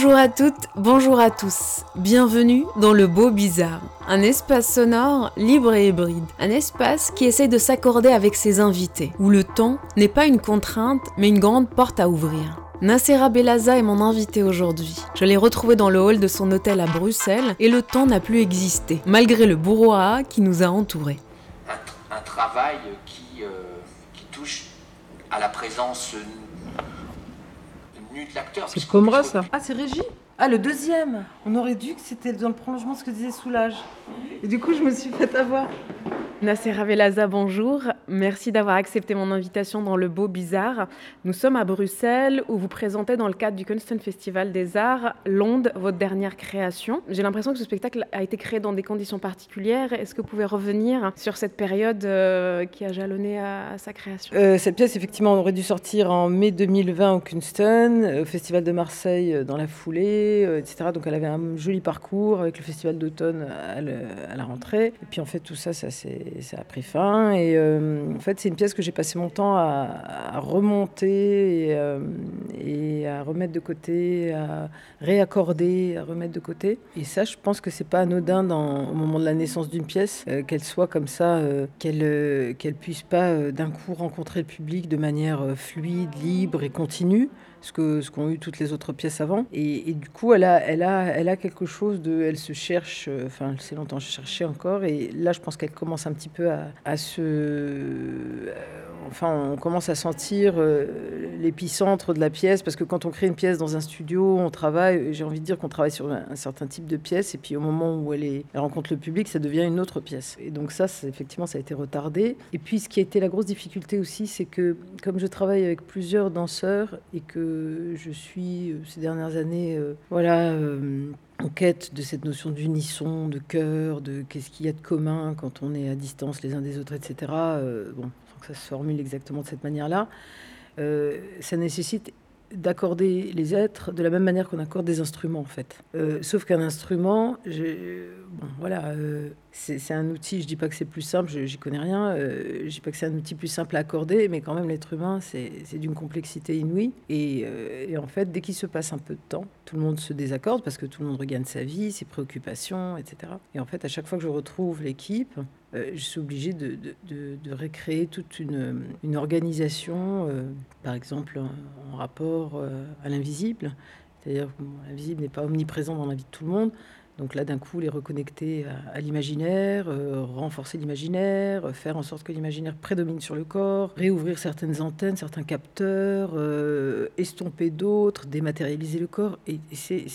Bonjour à toutes, bonjour à tous. Bienvenue dans le Beau Bizarre, un espace sonore libre et hybride. Un espace qui essaie de s'accorder avec ses invités, où le temps n'est pas une contrainte, mais une grande porte à ouvrir. Nassera Belaza est mon invité aujourd'hui. Je l'ai retrouvé dans le hall de son hôtel à Bruxelles et le temps n'a plus existé, malgré le brouhaha qui nous a entourés. un, travail euh, qui touche à la présence de l'acteur. C'est Comra, ça Ah, c'est Régie Ah, le deuxième On aurait dû que c'était dans le prolongement de ce que disait Soulage. Et du coup, je me suis fait avoir. Nassera Belaza, bonjour. Merci d'avoir accepté mon invitation dans le Beau Bizarre. Nous sommes à Bruxelles où vous présentez dans le cadre du Kunsten Festival des Arts L'Onde, votre dernière création. J'ai l'impression que ce spectacle a été créé dans des conditions particulières. Est-ce que vous pouvez revenir sur cette période euh, qui a jalonné à, à sa création? Euh, cette pièce, effectivement, on aurait dû sortir en mai 2020 au Kunsten, au Festival de Marseille euh, dans la foulée, euh. Donc elle avait un joli parcours avec le Festival d'automne à, la rentrée. Et puis en fait, tout ça, ça, ça a pris fin. Et euh, en fait, c'est une pièce que j'ai passé mon temps à, remonter et, euh, et à remettre de côté, à réaccorder, à remettre de côté. Et ça, je pense que c'est pas anodin au moment de la naissance d'une pièce, qu'elle soit comme ça, qu'elle qu'elle puisse pas d'un coup rencontrer le public de manière fluide, libre et continue. Ce que ce qu'ont eu toutes les autres pièces avant. Et, du coup elle a elle a elle a quelque chose de elle se cherche euh, enfin elle s'est longtemps cherchée encore. Et là je pense qu'elle commence un petit peu à, à se euh, enfin on commence à sentir euh, l'épicentre de la pièce. Parce que quand on crée une pièce dans un studio on travaille j'ai envie de dire qu'on travaille sur un, un certain type de pièce. Et puis au moment où elle est elle rencontre le public ça devient une autre pièce. Et donc ça effectivement ça a été retardé. Et puis ce qui a été la grosse difficulté aussi c'est que comme je travaille avec plusieurs danseurs et que je suis euh, ces dernières années euh, voilà euh, en quête de cette notion d'unisson, de cœur, de qu'est-ce qu'il y a de commun quand on est à distance les uns des autres, etc. Euh, bon, que ça se formule exactement de cette manière-là, euh, ça nécessite d'accorder les êtres de la même manière qu'on accorde des instruments en fait. Euh, sauf qu'un instrument, bon voilà, euh, c'est un outil. Je dis pas que c'est plus simple, j'y connais rien. euh, je dis pas que c'est un outil plus simple à accorder, mais quand même l'être humain, c'est c'est d'une complexité inouïe. Et, euh, et en fait, dès qu'il se passe un peu de temps, tout le monde se désaccorde parce que tout le monde regagne sa vie, ses préoccupations, etc. Et en fait, à chaque fois que je retrouve l'équipe, euh, je suis obligée de, de, de- récréer toute une, une organisation, euh, par exemple en, rapport euh, à l'invisible. C'est-à-dire que l'invisible n'est pas omniprésent dans la vie de tout le monde. Donc là, d'un coup, les reconnecter à, l'imaginaire, euh, renforcer l'imaginaire, faire en sorte que l'imaginaire prédomine sur le corps, réouvrir certaines antennes, certains capteurs, euh, estomper d'autres, dématérialiser le corps. Et, c'est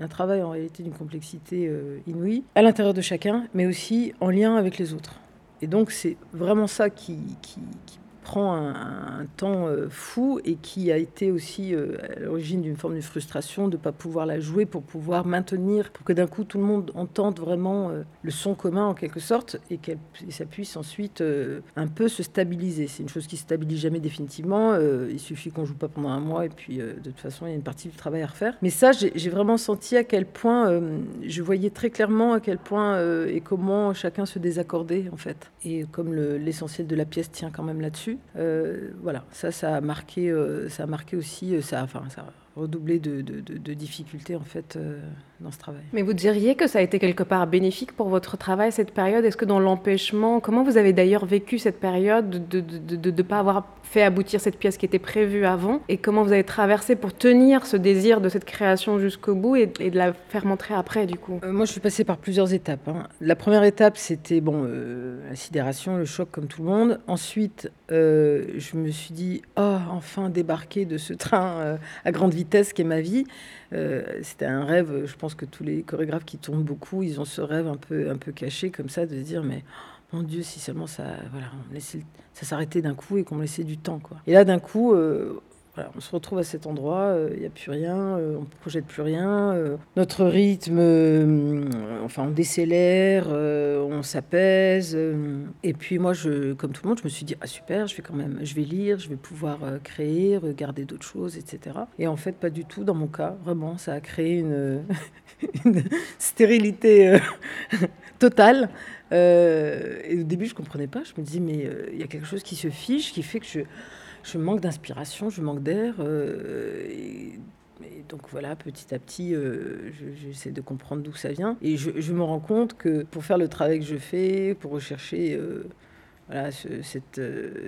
un travail en réalité d'une complexité euh, inouïe, à l'intérieur de chacun, mais aussi en lien avec les autres. Et donc, c'est vraiment ça qui, qui- qui prend un, temps euh, fou et qui a été aussi euh, à l'origine d'une forme de frustration de ne pas pouvoir la jouer pour pouvoir maintenir, pour que d'un coup tout le monde entende vraiment euh, le son commun en quelque sorte et que ça puisse ensuite un peu se stabiliser. C'est une chose qui ne se stabilise jamais définitivement. il suffit qu'on joue pas pendant un mois et puis de toute façon il y a une partie du travail à refaire. Mais ça, j'ai vraiment senti à quel point, je voyais très clairement à quel point et comment chacun se désaccordait en fait. Et comme le- l'essentiel de la pièce tient quand même là-dessus, voilà, ça, ça a marqué, euh, ça a marqué aussi, euh, ça, enfin, ça redoublé de, de- de- de difficultés en fait euh, dans ce travail. Mais vous diriez que ça a été quelque part bénéfique pour votre travail, cette période? Est-ce que dans l'empêchement, comment vous avez d'ailleurs vécu cette période de ne pas avoir fait aboutir cette pièce qui était prévue avant? Et comment vous avez traversé pour tenir ce désir de cette création jusqu'au bout et, et de la faire montrer après, du coup? Euh, moi, je suis passée par plusieurs étapes. hein. La première étape, c'était bon, euh, la sidération, le choc, comme tout le monde. Ensuite, euh, je me suis dit, oh, enfin débarquer de ce train euh, à grande vitesse qui est ma vie. Euh, c'était un rêve. Je pense que tous les chorégraphes qui tournent beaucoup, ils ont ce rêve un peu, un peu caché comme ça, de se dire, mais oh, mon Dieu, si seulement ça, voilà, on laissait ça s'arrêtait d'un coup et qu'on me laissait du temps, quoi. Et là, d'un coup. euh, on se retrouve à cet endroit, il n'y a plus rien, on ne projette plus rien, notre rythme, enfin on décélère, on s'apaise. et puis moi, comme tout le monde, je me suis dit, ah super, je vais quand même, je vais lire, je vais pouvoir créer, regarder d'autres choses, etc. Et en fait, pas du tout dans mon cas, vraiment, ça a créé une, stérilité totale. Euh, et au début, je comprenais pas. Je me disais, mais euh, il y a quelque chose qui se fiche, qui fait que je, je manque d'inspiration, je manque d'air. Euh, et, donc voilà, petit à petit, j'essaie de comprendre d'où ça vient. Et je, me rends compte que pour faire le travail que je fais, pour rechercher voilà, cette,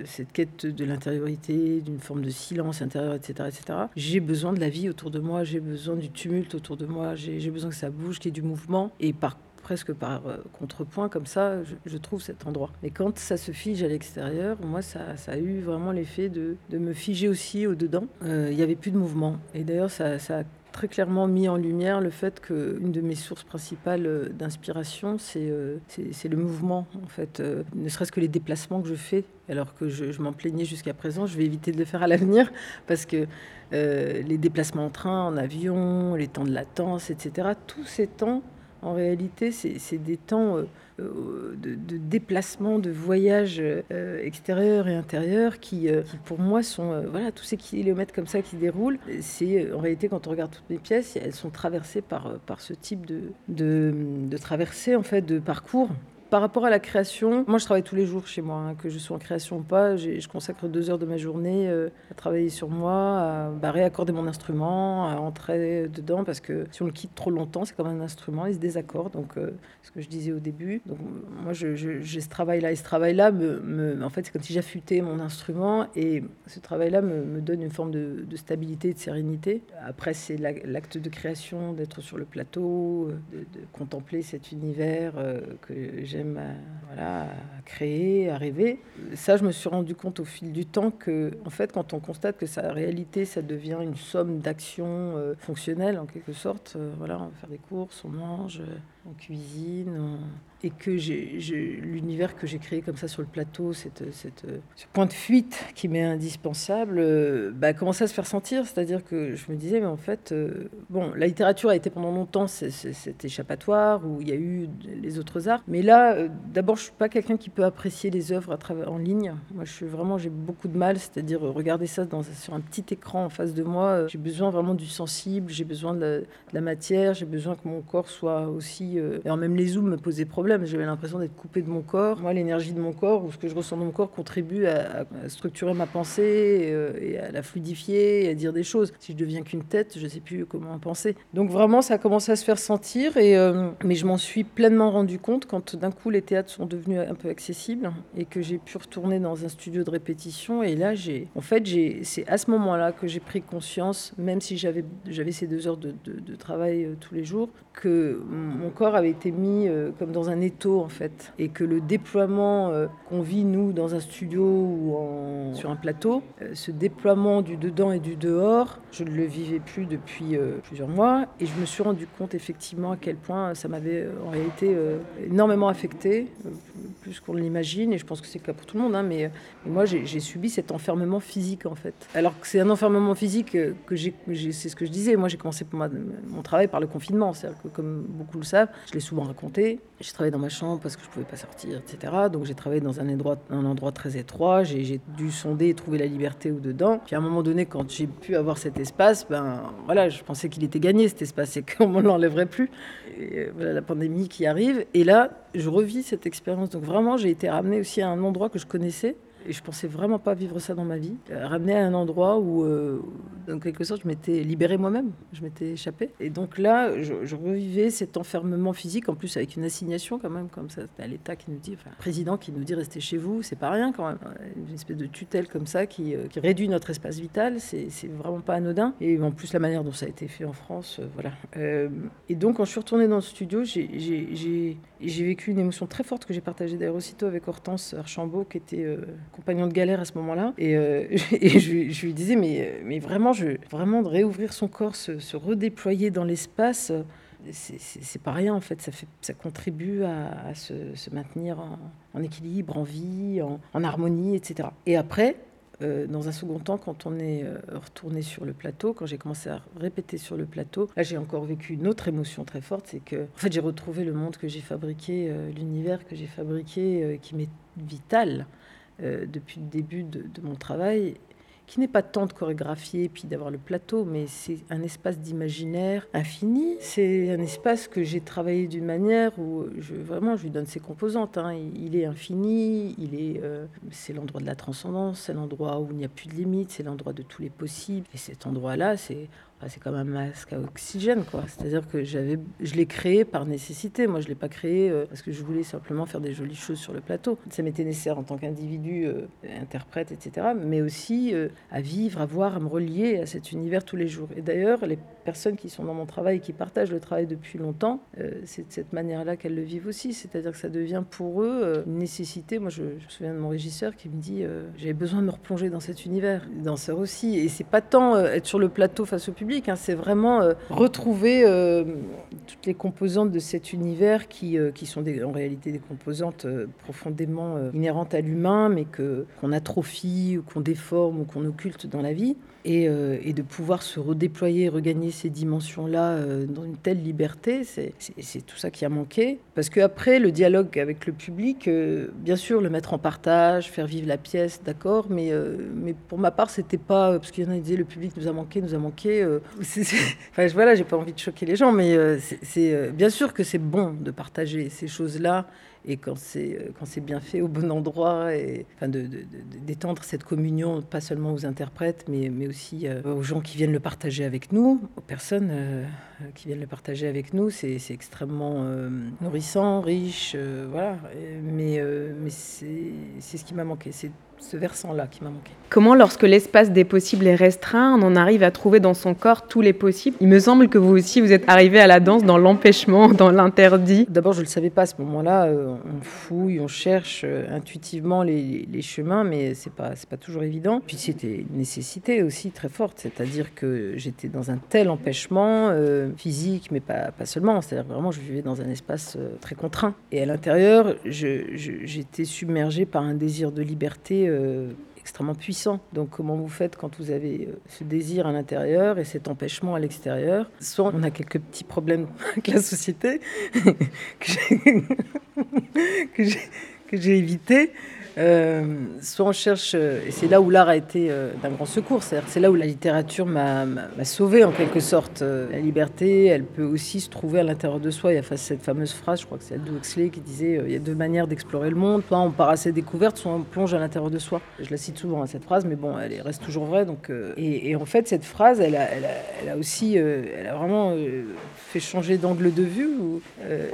cette, quête de l'intériorité, d'une forme de silence intérieur, etc., etc. J'ai besoin de la vie autour de moi, j'ai besoin du tumulte autour de moi, j'ai besoin que ça bouge, qu'il y ait du mouvement. Et par presque par euh, contrepoint, comme ça, je, trouve cet endroit. Mais quand ça se fige à l'extérieur, moi, ça, a eu vraiment l'effet de, me figer aussi au-dedans. Euh, il n'y avait plus de mouvement. Et d'ailleurs, ça, a très clairement mis en lumière le fait qu'une de mes sources principales euh, d'inspiration, c'est c'est le mouvement, en fait. ne serait-ce que les déplacements que je fais, alors que je, m'en plaignais jusqu'à présent, je vais éviter de le faire à l'avenir, parce que les déplacements en train, en avion, les temps de latence, etc., tous ces temps en réalité, c'est des temps euh, euh, de, déplacement, de voyage euh, extérieur et intérieur qui, pour moi, sont voilà tous ces kilomètres comme ça qui déroulent. C'est en réalité quand on regarde toutes mes pièces, elles sont traversées par, ce type de, de, de traversée en fait de parcours par rapport à la création, moi je travaille tous les jours chez moi, hein, que je sois en création ou pas. Je consacre deux heures de ma journée euh, à travailler sur moi, à bah, réaccorder mon instrument, à entrer dedans, parce que si on le quitte trop longtemps, c'est comme un instrument, il se désaccorde. Donc, euh, ce que je disais au début. Donc, moi j'ai ce travail-là. Et ce travail-là, en fait, c'est comme si j'affûtais mon instrument. Et ce travail-là me, donne une forme de, stabilité et de sérénité. Après, c'est l'acte de création, d'être sur le plateau, de, de contempler cet univers que j'aime à, créer, à rêver. Ça, je me suis rendu compte au fil du temps que, en fait, quand on constate que sa réalité, ça devient une somme d'actions euh, fonctionnelles, en quelque sorte, euh, voilà, on va faire des courses, on mange, euh, on cuisine, et que l'univers que j'ai créé comme ça sur le plateau, cette, cette, ce point de fuite qui m'est indispensable, euh, bah, commence à se faire sentir. C'est-à-dire que je me disais, mais en fait, euh, bon, la littérature a été pendant longtemps cet échappatoire où il y a eu les autres arts. Mais là, euh, d'abord, je suis pas quelqu'un qui peut apprécier les œuvres à travers, en ligne. Moi, je suis vraiment, j'ai beaucoup de mal, c'est-à-dire regarder ça dans, sur un petit écran en face de moi. J'ai besoin vraiment du sensible, j'ai besoin de la, matière, j'ai besoin que mon corps soit aussi. Et en même les zooms me posaient problème j'avais l'impression d'être coupé de mon corps. Moi, l'énergie de mon corps ou ce que je ressens dans mon corps contribue à, structurer ma pensée euh, et, à la fluidifier et à dire des choses. Si je deviens qu'une tête, je ne sais plus comment penser. Donc vraiment, ça a commencé à se faire sentir. Et, euh, mais je m'en suis pleinement rendu compte quand d'un coup les théâtres sont devenus un peu accessibles et que j'ai pu retourner dans un studio de répétition. Et là, j'ai, en fait, c'est à ce moment-là que j'ai pris conscience, même si j'avais, j'avais ces deux heures de, de, travail euh, tous les jours, que mon corps avait été mis comme dans un étau en fait, et que le déploiement euh, qu'on vit nous dans un studio ou sur un plateau, euh, ce déploiement du dedans et du dehors, je ne le vivais plus depuis euh, plusieurs mois, et je me suis rendu compte effectivement à quel point ça m'avait en réalité énormément affecté, plus qu'on l'imagine, et je pense que c'est le cas pour tout le monde, hein, mais, moi j'ai subi cet enfermement physique en fait. Alors que c'est un enfermement physique que j'ai, c'est ce que je disais, moi j'ai commencé mon travail par le confinement, c'est-à-dire que comme beaucoup le savent, je l'ai souvent raconté, j'ai travaillé dans ma chambre parce que je pouvais pas sortir, etc. Donc j'ai travaillé dans un endroit, un endroit très étroit. J'ai dû sonder et trouver la liberté au dedans. Puis à un moment donné, quand j'ai pu avoir cet espace, ben voilà, je pensais qu'il était gagné cet espace et qu'on ne l'enlèverait plus. Euh, voilà la pandémie qui arrive. Et là, je revis cette expérience. Donc vraiment, j'ai été ramenée aussi à un endroit que je connaissais et je pensais vraiment pas vivre ça dans ma vie. Euh, ramener à un endroit où, euh, en quelque sorte, je m'étais libérée moi-même, je m'étais échappée. Et donc là, je, revivais cet enfermement physique, en plus avec une assignation quand même, comme ça. à l'État qui nous dit, enfin, président qui nous dit restez chez vous, c'est pas rien quand même. Une espèce de tutelle comme ça qui, euh, réduit notre espace vital, c'est vraiment pas anodin. Et en plus, la manière dont ça a été fait en France, voilà. et donc, quand je suis retournée dans le studio, j'ai vécu une émotion très forte que j'ai partagée d'ailleurs aussitôt avec Hortense Archambault, qui était compagnon de galère à ce moment-là. Et, euh, je, lui disais, mais, mais vraiment, je, vraiment de réouvrir son corps, se, redéployer dans l'espace, c'est pas rien en fait. Ça, fait, ça contribue à, se, maintenir en, équilibre, en vie, en, harmonie, etc. Et après, euh, dans un second temps, quand on est euh, retourné sur le plateau, quand j'ai commencé à répéter sur le plateau, là j'ai encore vécu une autre émotion très forte, c'est que en fait j'ai retrouvé le monde que j'ai fabriqué, euh, l'univers que j'ai fabriqué, euh, qui m'est vital euh, depuis le début de, mon travail qui n'est pas tant de chorégraphier puis d'avoir le plateau, mais c'est un espace d'imaginaire infini. C'est un espace que j'ai travaillé d'une manière où vraiment je lui donne ses composantes. hein. Il, il est infini, il est, euh, c'est l'endroit de la transcendance, c'est l'endroit où il n'y a plus de limites, c'est l'endroit de tous les possibles. Et cet endroit-là, c'est c'est comme un masque à oxygène, quoi. C'est-à-dire que j'avais, je l'ai créé par nécessité. Moi, je l'ai pas créé euh, parce que je voulais simplement faire des jolies choses sur le plateau. Ça m'était nécessaire en tant qu'individu, euh, interprète, etc. Mais aussi euh, à vivre, à voir, à me relier à cet univers tous les jours. Et d'ailleurs, les personnes qui sont dans mon travail, qui partagent le travail depuis longtemps, c'est de cette manière-là qu'elles le vivent aussi. C'est-à-dire que ça devient pour eux une nécessité. Moi, je, me souviens de mon régisseur qui me dit j'avais besoin de me replonger dans cet univers, les danseurs aussi. Et c'est pas tant être sur le plateau face au public, hein, c'est vraiment euh, retrouver euh, toutes les composantes de cet univers qui, euh, qui sont en réalité des composantes profondément inhérentes à l'humain, mais qu'on atrophie ou qu'on déforme ou qu'on occulte dans la vie et, euh, et de pouvoir se redéployer, regagner ces dimensions-là euh, dans une telle liberté, c'est tout ça qui a manqué. Parce qu'après, le dialogue avec le public, euh, bien sûr, le mettre en partage, faire vivre la pièce, d'accord, mais, pour ma part, c'était pas. Parce qu'il y en a qui disaient le public nous a manqué, nous a manqué. enfin, voilà, j'ai pas envie de choquer les gens, mais c'est- bien sûr que c'est bon de partager ces choses-là et quand c'est euh, quand c'est bien fait au bon endroit enfin d'étendre cette communion pas seulement aux interprètes mais, mais aussi euh, aux gens qui viennent le partager avec nous aux personnes euh, qui viennent le partager avec nous c'est, extrêmement nourrissant riche voilà. Mais mais c'est, c'est ce qui m'a manqué ce versant là qui m'a manqué Comment, lorsque l'espace des possibles est restreint, on en arrive à trouver dans son corps tous les possibles? Il me semble que vous aussi, vous êtes arrivé à la danse dans l'empêchement, dans l'interdit. D'abord, je ne le savais pas à ce moment-là. euh, on fouille, on cherche euh, intuitivement les, les chemins, mais c'est pas c'est pas toujours évident. Puis c'était une nécessité aussi très forte, c'est-à-dire que j'étais dans un tel empêchement euh, physique, mais pas, pas seulement. C'est-à-dire vraiment, je vivais dans un espace euh, très contraint. Et à l'intérieur, j'étais submergée par un désir de liberté. euh, extrêmement puissant. Donc comment vous faites quand vous avez euh, ce désir à l'intérieur et cet empêchement à l'extérieur? Soit on a quelques petits problèmes avec la société que j'ai évité. Euh, soit on cherche, euh, et c'est là où l'art a été euh, d'un grand secours, c'est là où la littérature m'a sauvé en quelque sorte. La liberté, elle peut aussi se trouver à l'intérieur de soi. Il y a cette fameuse phrase, je crois que c'est Aldous Huxley qui disait il y a deux manières d'explorer le monde, soit on part à ses découvertes, soit on plonge à l'intérieur de soi. Je la cite souvent hein, cette phrase, mais bon, elle est- reste toujours vraie. Donc, et, en fait, cette phrase, elle a, elle a, elle aussi, elle a vraiment fait changer d'angle de vue.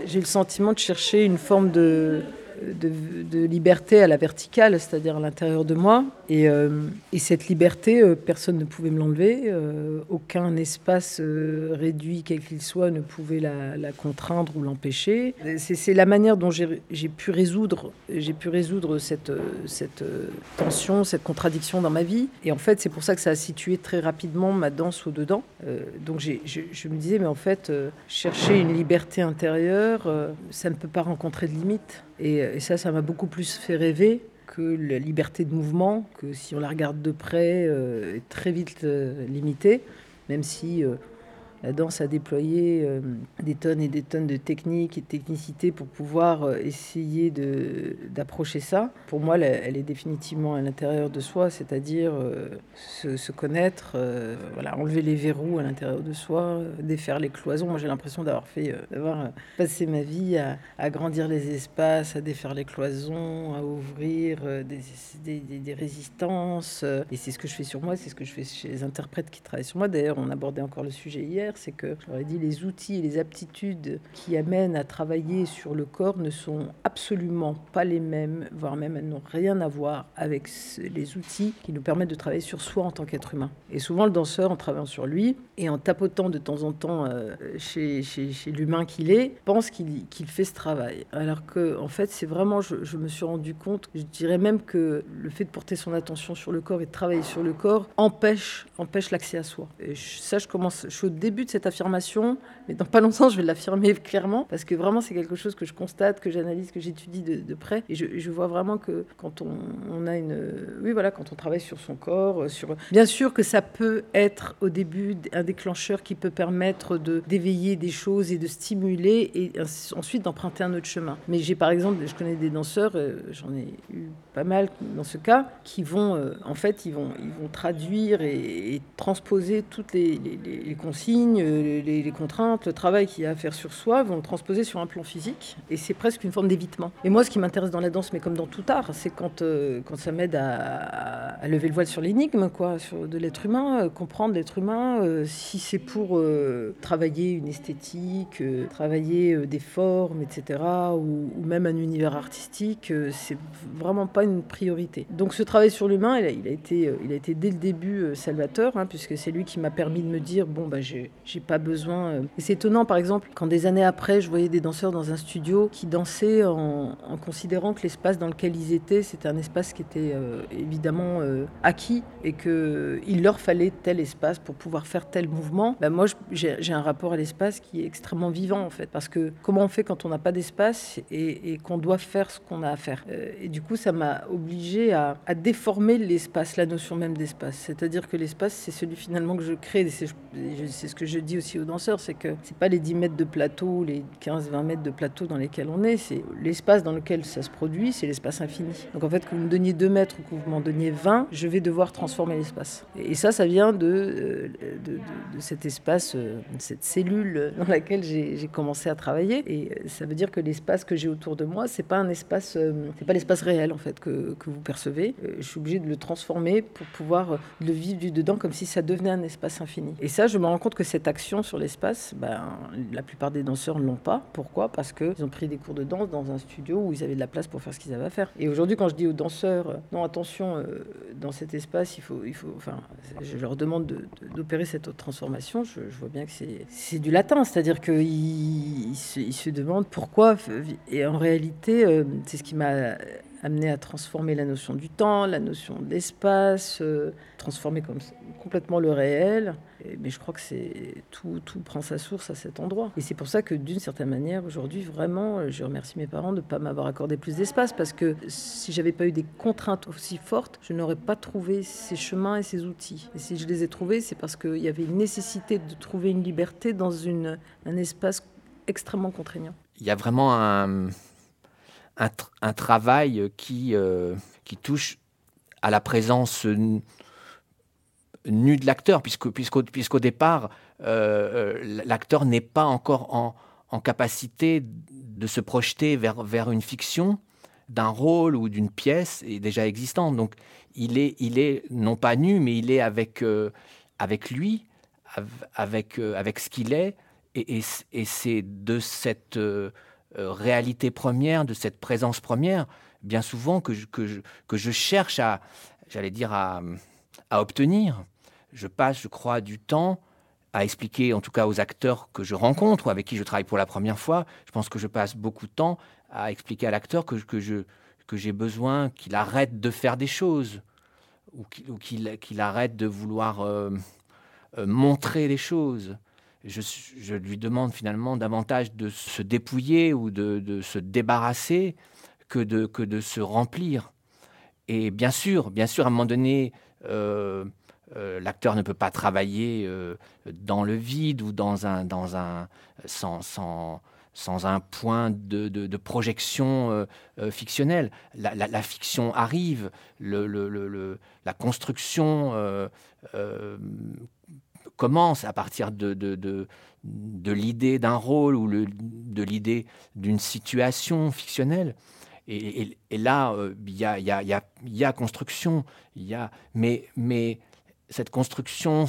J'ai le sentiment de chercher une forme de de, liberté à la verticale, c'est-à-dire à, l'intérieur de moi. Et, euh, et cette liberté, euh, personne ne pouvait me l'enlever. euh, aucun espace réduit, quel qu'il soit, ne pouvait la, contraindre ou l'empêcher. C'est, la manière dont j'ai, pu résoudre, cette, tension, cette contradiction dans ma vie. Et en fait, c'est pour ça que ça a situé très rapidement ma danse au-dedans. Euh, donc je, je me disais, mais en fait, chercher une liberté intérieure, ça ne peut pas rencontrer de limites. Et, et ça, ça m'a beaucoup plus fait rêver que la liberté de mouvement, que si on la regarde de près, euh, est très vite euh, limitée, même si euh, la danse a déployé euh, des tonnes et des tonnes de techniques et de technicité pour pouvoir euh, essayer d'approcher ça. Pour moi, elle est définitivement à l'intérieur de soi, c'est-à-dire euh, se, connaître, voilà, enlever les verrous à l'intérieur de soi, défaire les cloisons. Moi, j'ai l'impression d'avoir fait, d'avoir passé ma vie à, à grandir les espaces, à défaire les cloisons, à ouvrir des, des, des- résistances. Et c'est ce que je fais sur moi, c'est ce que je fais chez les interprètes qui travaillent sur moi. D'ailleurs, on abordait encore le sujet hier, c'est que j'aurais dit les outils et les aptitudes qui amènent à travailler sur le corps ne sont absolument pas les mêmes, voire même elles n'ont rien à voir avec les outils qui nous permettent de travailler sur soi en tant qu'être humain. Et souvent, le danseur, en travaillant sur lui et en tapotant de temps en temps euh, chez, chez, l'humain qu'il est, pense qu'il qu'il fait ce travail. Alors que, en fait, c'est vraiment, je, je me suis rendu compte, je dirais même que le fait de porter son attention sur le corps et de travailler sur le corps empêche, empêche l'accès à soi. Et ça, je commence, je suis au début de cette affirmation, mais dans pas longtemps, je vais l'affirmer clairement, parce que vraiment, c'est quelque chose que je constate, que j'analyse, que j'étudie de, près. Et je, vois vraiment que quand on, a une. Oui, voilà, quand on travaille sur son corps, sur. Bien sûr que ça peut être au début un déclencheur qui peut permettre de d'éveiller des choses et de stimuler, et ensuite d'emprunter un autre chemin. Mais j'ai par exemple, je connais des danseurs, euh, j'en ai eu pas mal dans ce cas, qui vont, euh, en fait, ils vont, ils vont traduire et, transposer toutes les, consignes, euh, les, contraintes, le travail qu'il y a à faire sur soi, vont le transposer sur un plan physique. Et c'est presque une forme d'évitement. Et moi, ce qui m'intéresse dans la danse, mais comme dans tout art, c'est quand, euh, quand ça m'aide à, lever le voile sur l'énigme, de l'être humain, comprendre l'être humain, si c'est pour travailler une esthétique, travailler des formes, etc., ou, même un univers artistique, c'est vraiment pas une priorité. Donc ce travail sur l'humain, il, a été, euh, il a été dès le début euh, salvateur, hein, puisque c'est lui qui m'a permis de me dire, bon, bah, j'ai pas besoin... Euh. Et c'est étonnant, par exemple, quand des années après, je voyais des danseurs dans un studio qui dansaient en, considérant que l'espace dans lequel ils étaient, c'était un espace qui était évidemment acquis et qu'il leur fallait tel espace pour pouvoir faire tel mouvement. Bah, moi, j'ai un rapport à l'espace qui est extrêmement vivant, en fait, parce que comment on fait quand on n'a pas d'espace et, qu'on doit faire ce qu'on a à faire Et du coup, ça m'a obligé à, déformer l'espace, la notion même d'espace. C'est-à-dire que l'espace, c'est celui finalement que je crée. C'est ce que je dis aussi aux danseurs, c'est que c'est pas les 10 mètres de plateau, les 15-20 mètres de plateau dans lesquels on est, c'est l'espace dans lequel ça se produit, c'est l'espace infini. Donc en fait, que vous me donniez 2 mètres ou que vous m'en donniez 20, je vais devoir transformer l'espace. Et ça, ça vient de, euh, de, cet espace, euh, cette cellule dans laquelle j'ai commencé à travailler. Et euh, ça veut dire que l'espace que j'ai autour de moi, c'est pas un espace, c'est pas l'espace réel en fait que, que, vous percevez, je suis obligée de le transformer pour pouvoir le vivre du dedans comme si ça devenait un espace infini. Et ça, je me rends compte que cette action sur l'espace, ben, la plupart des danseurs ne l'ont pas. Pourquoi? Parce qu'ils ont pris des cours de danse dans un studio où ils avaient de la place pour faire ce qu'ils avaient à faire. Et aujourd'hui, quand je dis aux danseurs, euh, non, attention, dans cet espace, il faut, il faut, enfin, je leur demande d'opérer cette autre transformation, je, vois bien que c'est du latin, c'est-à-dire qu'ils ils se, demandent pourquoi. Et en réalité, c'est ce qui m'a amené à transformer la notion du temps, la notion d'espace, euh, transformer complètement le réel. mais je crois que c'est tout, tout prend sa source à cet endroit. Et c'est pour ça que d'une certaine manière, aujourd'hui, vraiment, je remercie mes parents de ne pas m'avoir accordé plus d'espace, parce que si j'avais pas eu des contraintes aussi fortes, je n'aurais pas trouvé ces chemins et ces outils. Et si je les ai trouvés, c'est parce qu'il y avait une nécessité de trouver une liberté dans un espace extrêmement contraignant. Il y a vraiment un un, travail qui, euh, qui touche à la présence nue de l'acteur, puisqu'au, puisqu'au départ, euh, euh, l'acteur n'est pas encore en, en, capacité de se projeter vers, vers une fiction d'un rôle ou d'une pièce déjà existante. Donc il est, il est non pas nu, mais il est avec, avec lui, avec, avec ce qu'il est, et, et c'est de cette euh, réalité première, de cette présence première, bien souvent que je, que que je cherche à, j'allais dire, à, à obtenir. Je passe, je crois, du temps à expliquer, en tout cas aux acteurs que je rencontre ou avec qui je travaille pour la première fois, je pense que je passe beaucoup de temps à expliquer à l'acteur que, que, je, que j'ai besoin qu'il arrête de faire des choses ou qu'il, arrête de vouloir euh, euh, montrer des choses je, lui demande finalement davantage de se dépouiller ou de, se débarrasser que de, se remplir. Et bien sûr, bien sûr, à un moment donné, euh, euh, l'acteur ne peut pas travailler euh, dans le vide ou dans un, sans, un point de, projection fictionnelle. La, fiction arrive, la construction commence à partir de, de, de, l'idée d'un rôle ou de l'idée d'une situation fictionnelle. Et, et, là, il y, a, y, a, y, a, construction, y a, mais, mais cette construction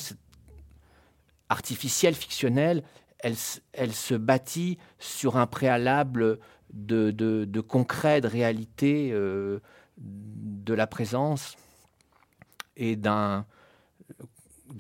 artificielle, fictionnelle, elle, elle, se bâtit sur un préalable de, de, de concret, de réalité, euh, de la présence et d'un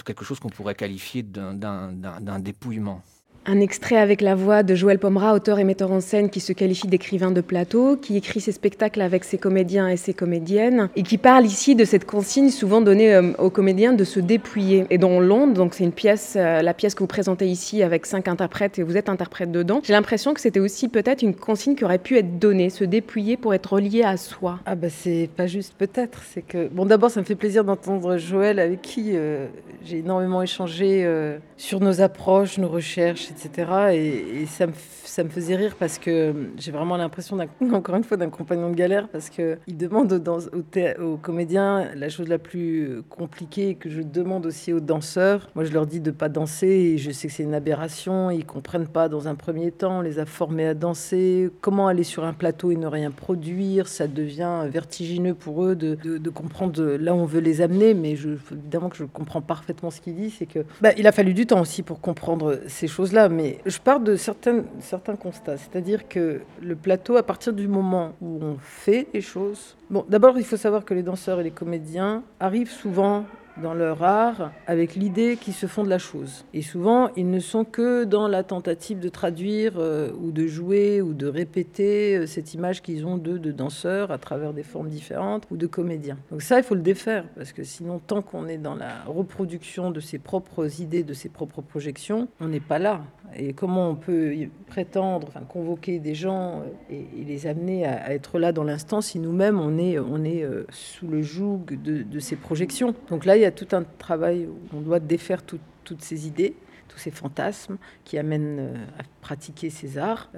quelque chose qu'on pourrait qualifier d'un dépouillement. Un extrait avec la voix de Joël Pomera, auteur et metteur en scène qui se qualifie d'écrivain de plateau, qui écrit ses spectacles avec ses comédiens et ses comédiennes, et qui parle ici de cette consigne souvent donnée euh, aux comédiens de se dépouiller. Et dans Londres, donc c'est une pièce, euh, la pièce que vous présentez ici avec cinq interprètes et vous êtes interprète dedans, j'ai l'impression que c'était aussi peut-être une consigne qui aurait pu être donnée, se dépouiller pour être relié à soi. Ah bah c'est pas juste peut-être, c'est que... Bon d'abord ça me fait plaisir d'entendre Joël avec qui euh, j'ai énormément échangé sur nos approches, nos recherches, etc. Et, ça, me, ça, me, faisait rire parce que j'ai vraiment l'impression, encore une fois, d'un compagnon de galère parce qu'il demande aux, aux, comédiens la chose la plus compliquée que je demande aussi aux danseurs. Moi, je leur dis de pas danser et je sais que c'est une aberration. Ils comprennent pas dans un premier temps. On les a formés à danser. Comment aller sur un plateau et ne rien produire? Ça devient vertigineux pour eux de, de, comprendre là où on veut les amener. Mais je, évidemment que je comprends parfaitement ce qu'il dit. C'est que bah, il a fallu du temps aussi pour comprendre ces choses-là. Mais je pars de certains, certains constats. C'est-à-dire que le plateau, à partir du moment où on fait les choses... Bon, d'abord, il faut savoir que les danseurs et les comédiens arrivent souvent dans leur art avec l'idée qu'ils se font de la chose. Et souvent, ils ne sont que dans la tentative de traduire euh, ou de jouer ou de répéter euh, cette image qu'ils ont d'eux de danseurs à travers des formes différentes ou de comédiens. Donc ça, il faut le défaire parce que sinon, tant qu'on est dans la reproduction de ses propres idées, de ses propres projections, on n'est pas là. Et comment on peut prétendre, enfin, convoquer des gens euh, et, les amener à, être là dans l'instant si nous-mêmes on est, on est euh, sous le joug de, ces projections. Donc là, il y a tout un travail où on doit défaire toutes ces idées tous ces fantasmes qui amènent euh, à pratiquer ces arts.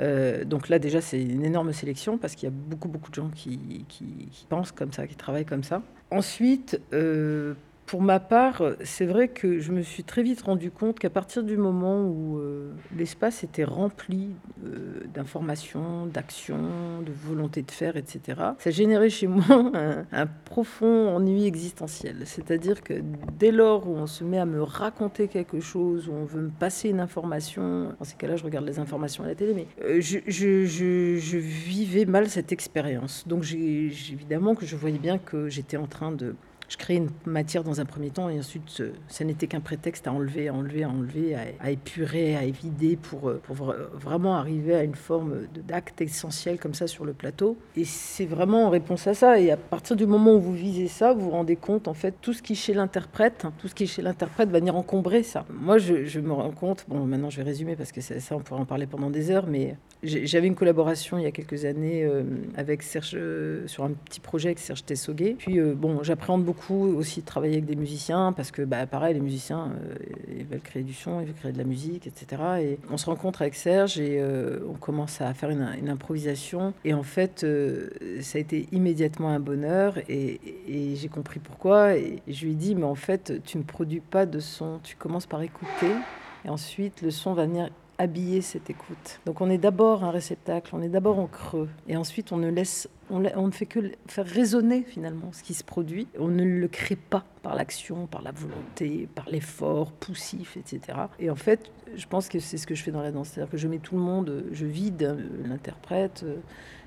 donc là, déjà, c'est une énorme sélection parce qu'il y a beaucoup, beaucoup de gens qui, pensent comme ça, qui travaillent comme ça. Ensuite, pour ma part, c'est vrai que je me suis très vite rendu compte qu'à partir du moment où euh, l'espace était rempli euh, d'informations, d'actions, de volonté de faire, etc., ça générait chez moi un, profond ennui existentiel. C'est-à-dire que dès lors où on se met à me raconter quelque chose, où on veut me passer une information, dans ces cas-là, je regarde les informations à la télé, mais euh, je, je, vivais mal cette expérience. Donc évidemment que je voyais bien que j'étais en train de je crée une matière dans un premier temps et ensuite ça n'était qu'un prétexte à enlever, à enlever, à enlever, à, épurer, à évider pour, euh, pour vraiment arriver à une forme d'acte essentiel comme ça sur le plateau. Et c'est vraiment en réponse à ça. Et à partir du moment où vous visez ça, vous vous rendez compte en fait tout ce qui est chez l'interprète, tout ce qui est chez l'interprète va venir encombrer ça. Moi je, me rends compte, bon maintenant je vais résumer parce que ça on pourrait en parler pendant des heures, mais j'avais une collaboration il y a quelques années euh, avec Serge, euh, sur un petit projet avec Serge Tessoguet. Puis bon, j'appréhende beaucoup aussi de travailler avec des musiciens parce que, bah, pareil, les musiciens, euh, ils veulent créer du son, ils veulent créer de la musique, etc. Et on se rencontre avec Serge et euh, on commence à faire une, improvisation. Et en fait, euh, ça a été immédiatement un bonheur et, j'ai compris pourquoi. Et je lui ai dit, mais en fait, tu ne produis pas de son, tu commences par écouter. Et ensuite, le son va venir habiller cette écoute. Donc on est d'abord un réceptacle, on est d'abord en creux, et ensuite on ne laisse, on, ne fait que faire résonner finalement ce qui se produit. On ne le crée pas par l'action, par la volonté, par l'effort poussif, etc. Et en fait, je pense que c'est ce que je fais dans la danse, c'est-à-dire que je mets tout le monde, je vide l'interprète.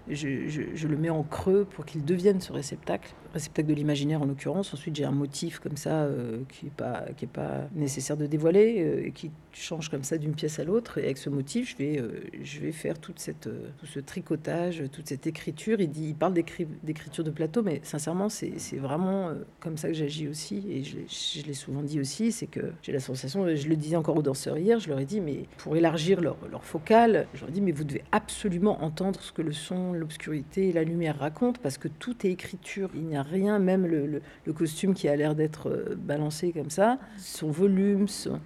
Je, je, le mets en creux pour qu'il devienne ce réceptacle réceptacle de l'imaginaire en l'occurrence. Ensuite, j'ai un motif comme ça euh, qui n'est pas, qui est pas nécessaire de dévoiler, euh, et qui change comme ça d'une pièce à l'autre. Et avec ce motif, je vais, euh, je vais faire toute cette, tout ce tricotage, toute cette écriture. Il, dit, il parle d'écriture de plateau, mais sincèrement, c'est vraiment comme ça que j'agis aussi. Et je, je l'ai souvent dit aussi, c'est que j'ai la sensation, je le disais encore aux danseurs hier, je leur ai dit, mais pour élargir leur, leur focale, je leur ai dit, mais vous devez absolument entendre ce que le son, l'obscurité et la lumière racontent, parce que tout est écriture. Il rien, même le, costume qui a l'air d'être euh, balancé comme ça, son volume,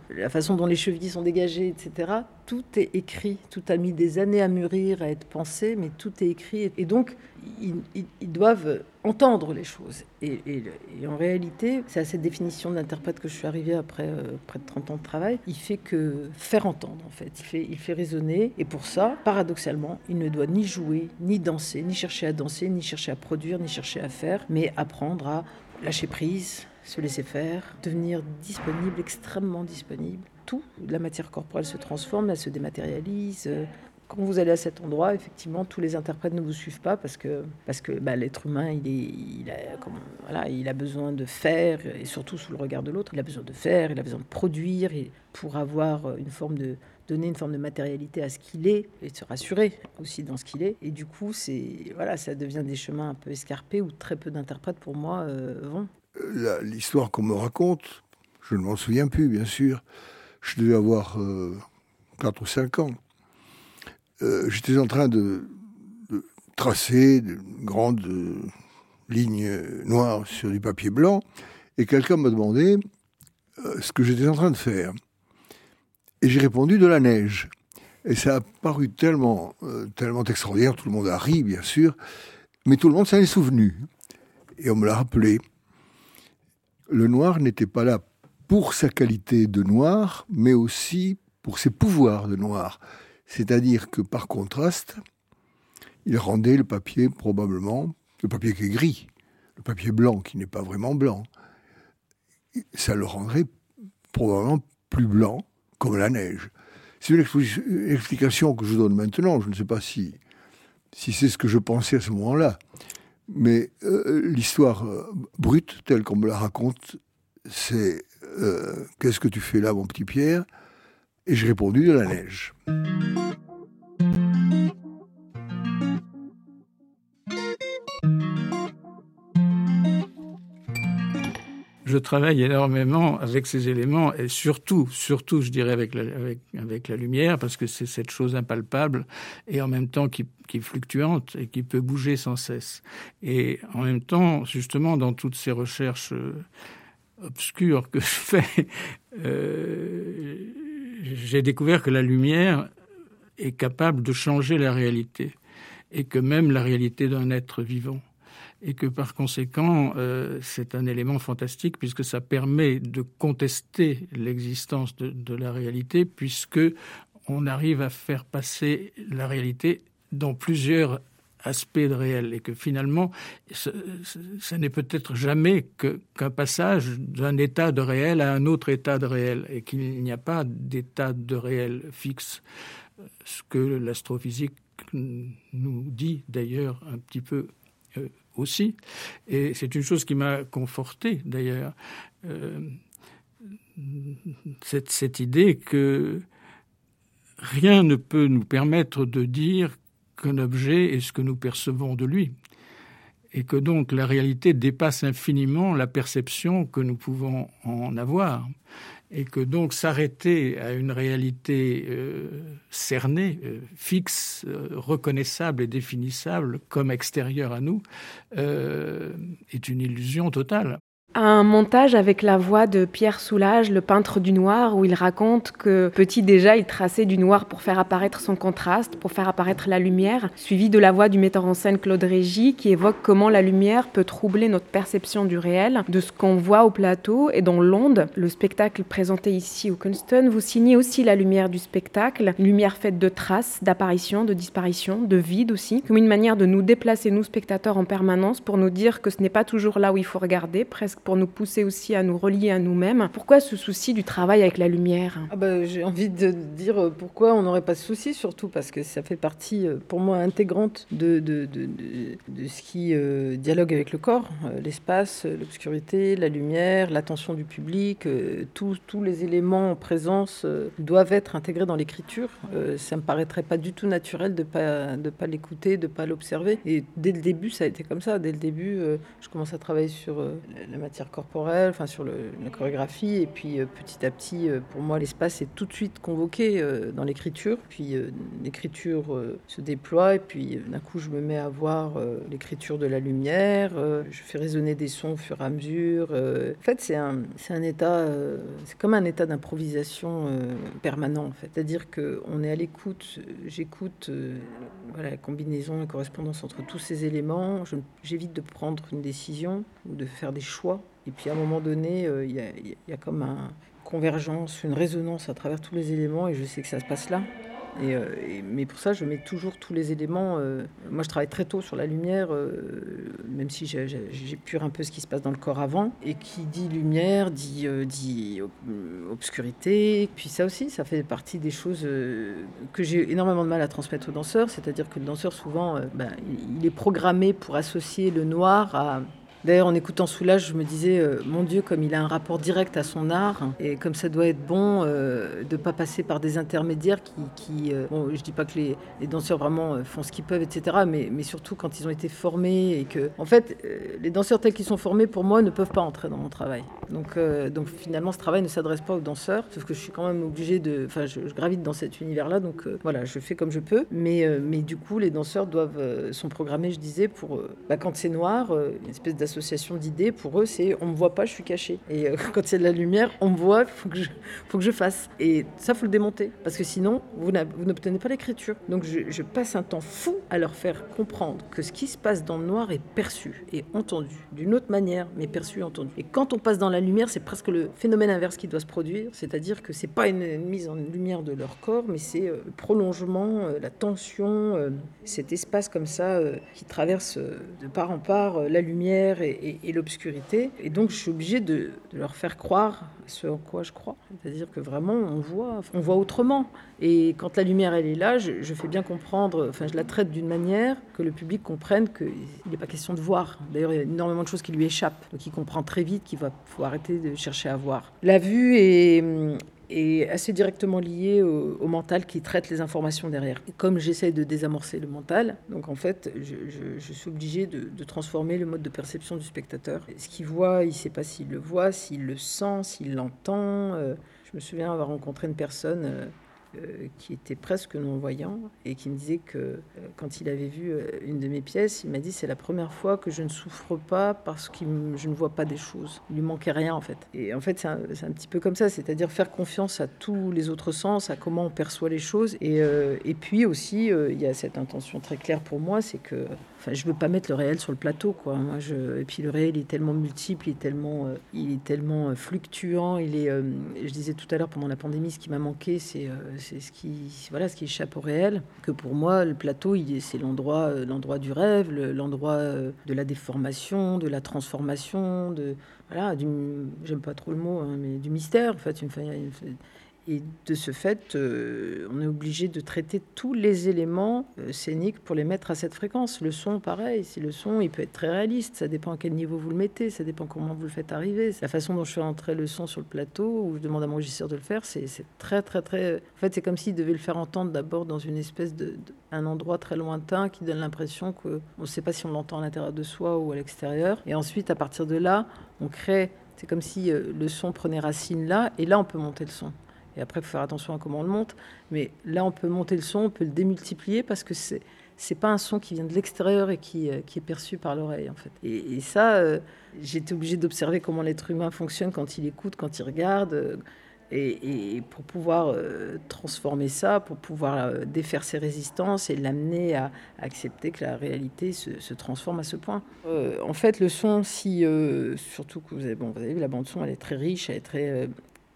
la façon dont les chevilles sont dégagées, etc. Tout est écrit, tout a mis des années à mûrir, à être pensé, mais tout est écrit. Et donc, ils, doivent entendre les choses. Et, en réalité, c'est à cette définition d'interprète que je suis arrivée après euh, près de 30 ans de travail. Il fait que faire entendre, en fait. Il fait, il fait résonner. Et pour ça, paradoxalement, il ne doit ni jouer, ni danser, ni chercher à danser, ni chercher à produire, ni chercher à faire, mais apprendre à lâcher prise, se laisser faire, devenir disponible, extrêmement disponible. Tout, la matière corporelle se transforme, elle se dématérialise, euh, quand vous allez à cet endroit, effectivement, tous les interprètes ne vous suivent pas parce que, parce que bah, l'être humain, il, a, besoin de faire, et surtout sous le regard de l'autre, il a besoin de faire, il a besoin de produire, pour avoir une forme de, donner une forme de matérialité à ce qu'il est et se rassurer aussi dans ce qu'il est. Et du coup, c'est voilà, ça devient des chemins un peu escarpés où très peu d'interprètes pour moi euh, vont. L'histoire qu'on me raconte, je ne m'en souviens plus, bien sûr. Je devais avoir 4 ou 5 ans. J'étais en train de, tracer de grandes lignes noires sur du papier blanc et quelqu'un m'a demandé euh, ce que j'étais en train de faire. Et j'ai répondu de la neige. Et ça a paru tellement, euh, tellement extraordinaire, tout le monde a ri, bien sûr, mais tout le monde s'en est souvenu. Et on me l'a rappelé. Le noir n'était pas là pour sa qualité de noir, mais aussi pour ses pouvoirs de noir. C'est-à-dire que par contraste, il rendait le papier probablement, le papier qui est gris, le papier blanc qui n'est pas vraiment blanc, ça le rendrait probablement plus blanc, comme la neige. C'est une explication que je donne maintenant. Je ne sais pas si, si c'est ce que je pensais à ce moment-là. Mais euh, l'histoire euh, brute, telle qu'on me la raconte, c'est euh, Qu'est-ce que tu fais là, mon petit Pierre? Et j'ai répondu de la neige. je travaille énormément avec ces éléments et surtout, surtout, je dirais avec la, avec, avec la lumière parce que c'est cette chose impalpable et en même temps qui, qui est fluctuante et qui peut bouger sans cesse. Et en même temps, justement, dans toutes ces recherches euh, obscures que je fais, euh, j'ai découvert que la lumière est capable de changer la réalité et que même la réalité d'un être vivant. Et que par conséquent, euh, c'est un élément fantastique puisque ça permet de contester l'existence de, de, la réalité, puisque on arrive à faire passer la réalité dans plusieurs aspects de réel et que finalement, ce, n'est peut-être jamais qu'un passage d'un état de réel à un autre état de réel et qu'il n'y a pas d'état de réel fixe, ce que l'astrophysique nous dit d'ailleurs un petit peu euh, aussi. Et c'est une chose qui m'a conforté d'ailleurs, euh, cette idée que rien ne peut nous permettre de dire qu'un objet est ce que nous percevons de lui et que donc la réalité dépasse infiniment la perception que nous pouvons en avoir et que donc s'arrêter à une réalité euh, cernée, euh, fixe, euh, reconnaissable et définissable comme extérieure à nous, est une illusion totale. Un montage avec la voix de Pierre Soulages, le peintre du noir, où il raconte que petit déjà, il traçait du noir pour faire apparaître son contraste, pour faire apparaître la lumière, suivi de la voix du metteur en scène Claude Régis, qui évoque comment la lumière peut troubler notre perception du réel, de ce qu'on voit au plateau et dans l'onde. Le spectacle présenté ici au Kunston, vous signez aussi la lumière du spectacle, une lumière faite de traces, d'apparitions, de disparitions, de vide aussi, comme une manière de nous déplacer, nous spectateurs, en permanence pour nous dire que ce n'est pas toujours là où il faut regarder, presque pour nous pousser aussi à nous relier à nous-mêmes. Pourquoi ce souci du travail avec la lumière? Ah bah, J'ai envie de dire euh, pourquoi on n'aurait pas ce souci, surtout parce que ça fait partie, euh, pour moi, intégrante de, de, de, de ce qui euh, dialogue avec le corps, l'espace, l'obscurité, la lumière, l'attention du public, tous, les éléments en présence doivent être intégrés dans l'écriture. ça me paraîtrait pas du tout naturel de pas de pas l'écouter, de pas l'observer. Et dès le début, ça a été comme ça. Dès le début, je commence à travailler sur la matière corporelle, enfin sur la chorégraphie. Et puis euh, petit à petit, euh, pour moi, l'espace est tout de suite convoqué euh, dans l'écriture. Puis l'écriture se déploie et puis d'un coup, je me mets à voir l'écriture de la lumière. je fais résonner des sons au fur et à mesure. en fait, c'est un, un état, c'est comme un état d'improvisation permanent. En fait, c'est-à-dire que on est à l'écoute. J'écoute la combinaison, la correspondance entre tous ces éléments. J'évite de prendre une décision ou de faire des choix. Et puis à un moment donné, euh, il y, a comme une convergence, une résonance à travers tous les éléments et je sais que ça se passe là. Et, euh, et, mais pour ça, je mets toujours tous les éléments. Euh, moi, je travaille très tôt sur la lumière, même si j'épure un peu ce qui se passe dans le corps avant. Et qui dit lumière, dit, obscurité. Puis ça aussi, ça fait partie des choses que j'ai énormément de mal à transmettre aux danseurs. C'est-à-dire que le danseur, souvent, ben, il est programmé pour associer le noir à D'ailleurs, en écoutant Soulage, je me disais, euh, mon Dieu, comme il a un rapport direct à son art, et comme ça doit être bon euh, de ne pas passer par des intermédiaires qui... euh, bon, je dis pas que les, danseurs vraiment font ce qu'ils peuvent, etc., mais, surtout quand ils ont été formés, et que, en fait, les danseurs tels qu'ils sont formés, pour moi, ne peuvent pas entrer dans mon travail. Donc, donc finalement, ce travail ne s'adresse pas aux danseurs, sauf que je suis quand même obligée de... Enfin, je, je, gravite dans cet univers-là, donc voilà, je fais comme je peux, mais, mais du coup, les danseurs doivent, sont programmés, je disais, pour, bah, quand c'est noir, une espèce association d'idées, pour eux, c'est on me voit pas, je suis caché. Et euh, quand il y a de la lumière, on me voit, il faut, que je, fasse. Et ça, faut le démonter, parce que sinon, vous n'obtenez pas l'écriture. Donc je, passe un temps fou à leur faire comprendre que ce qui se passe dans le noir est perçu et entendu d'une autre manière, mais perçu et entendu. Et quand on passe dans la lumière, c'est presque le phénomène inverse qui doit se produire, c'est-à-dire que c'est pas une, mise en lumière de leur corps, mais c'est euh, le prolongement, euh, la tension, cet espace comme ça qui traverse de part en part la lumière et, l'obscurité. Et donc, je suis obligée de, leur faire croire ce en quoi je crois. C'est-à-dire que vraiment, on voit, on voit autrement. Et quand la lumière, elle est là, je, fais bien comprendre, enfin, je la traite d'une manière que le public comprenne qu'il n'est pas question de voir. D'ailleurs, il y a énormément de choses qui lui échappent. Donc, il comprend très vite qu'il va faut arrêter de chercher à voir. La vue est, est assez directement lié au, mental qui traite les informations derrière. Comme j'essaie de désamorcer le mental, donc en fait, je, suis obligé de, de, transformer le mode de perception du spectateur. Ce qu'il voit, il ne sait pas s'il le voit, s'il le sent, s'il l'entend. Euh, je me souviens avoir rencontré une personne. Euh, euh, qui était presque non-voyant et qui me disait que euh, quand il avait vu euh, une de mes pièces, il m'a dit c'est la première fois que je ne souffre pas parce que je ne vois pas des choses. Il lui manquait rien en fait. Et en fait c'est un, petit peu comme ça, c'est-à-dire faire confiance à tous les autres sens, à comment on perçoit les choses. Et, puis aussi, il y a cette intention très claire pour moi, c'est que enfin, je veux pas mettre le réel sur le plateau quoi. Et puis le réel est tellement multiple, il est tellement, il est tellement fluctuant. Il est, je disais tout à l'heure pendant la pandémie, ce qui m'a manqué, c'est c'est ce qui voilà ce qui échappe au réel. Que pour moi le plateau c'est l'endroit l'endroit du rêve l'endroit de la déformation de la transformation de voilà j'aime pas trop le mot hein, mais du mystère en fait et de ce fait, euh, on est obligé de traiter tous les éléments euh, scéniques pour les mettre à cette fréquence. Le son, pareil, si le son, il peut être très réaliste, ça dépend à quel niveau vous le mettez, ça dépend comment vous le faites arriver. La façon dont je fais entrer le son sur le plateau, ou je demande à mon régisseur de le faire, c'est très, très, très... En fait, c'est comme s'il devait le faire entendre d'abord dans une espèce de, un endroit très lointain qui donne l'impression qu'on ne sait pas si on l'entend à l'intérieur de soi ou à l'extérieur. Et ensuite, à partir de là, on crée... C'est comme si euh, le son prenait racine là, et là, on peut monter le son. Et après, il faut faire attention à comment on le monte. Mais là, on peut monter le son, on peut le démultiplier parce que c'est c'est pas un son qui vient de l'extérieur et qui, euh, qui, est perçu par l'oreille en fait. Et, ça, euh, j'étais obligée d'observer comment l'être humain fonctionne quand il écoute, quand il regarde, euh, et, et, pour pouvoir transformer ça, pour pouvoir défaire ses résistances et l'amener à, à, accepter que la réalité se, se transforme à ce point. En fait, le son, si surtout que vous avez, bon, vous avez vu la bande son, elle est très riche, elle est très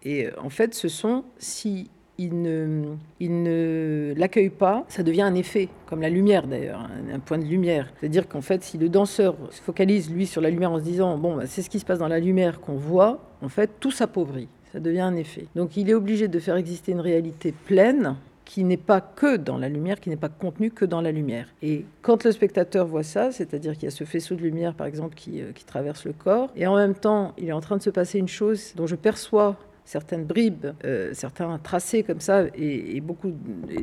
et en fait, ce son, si il ne, il ne l'accueille pas, ça devient un effet, comme la lumière d'ailleurs, un, point de lumière. C'est-à-dire qu'en fait, si le danseur se focalise, lui, sur la lumière en se disant, bon, bah, c'est ce qui se passe dans la lumière qu'on voit, en fait, tout s'appauvrit, ça devient un effet. Donc il est obligé de faire exister une réalité pleine, qui n'est pas que dans la lumière, qui n'est pas contenu que dans la lumière. Et quand le spectateur voit ça, c'est-à-dire qu'il y a ce faisceau de lumière, par exemple, qui, euh, qui traverse le corps, et en même temps, il est en train de se passer une chose dont je perçois certaines bribes, euh, certains tracés comme ça, et, beaucoup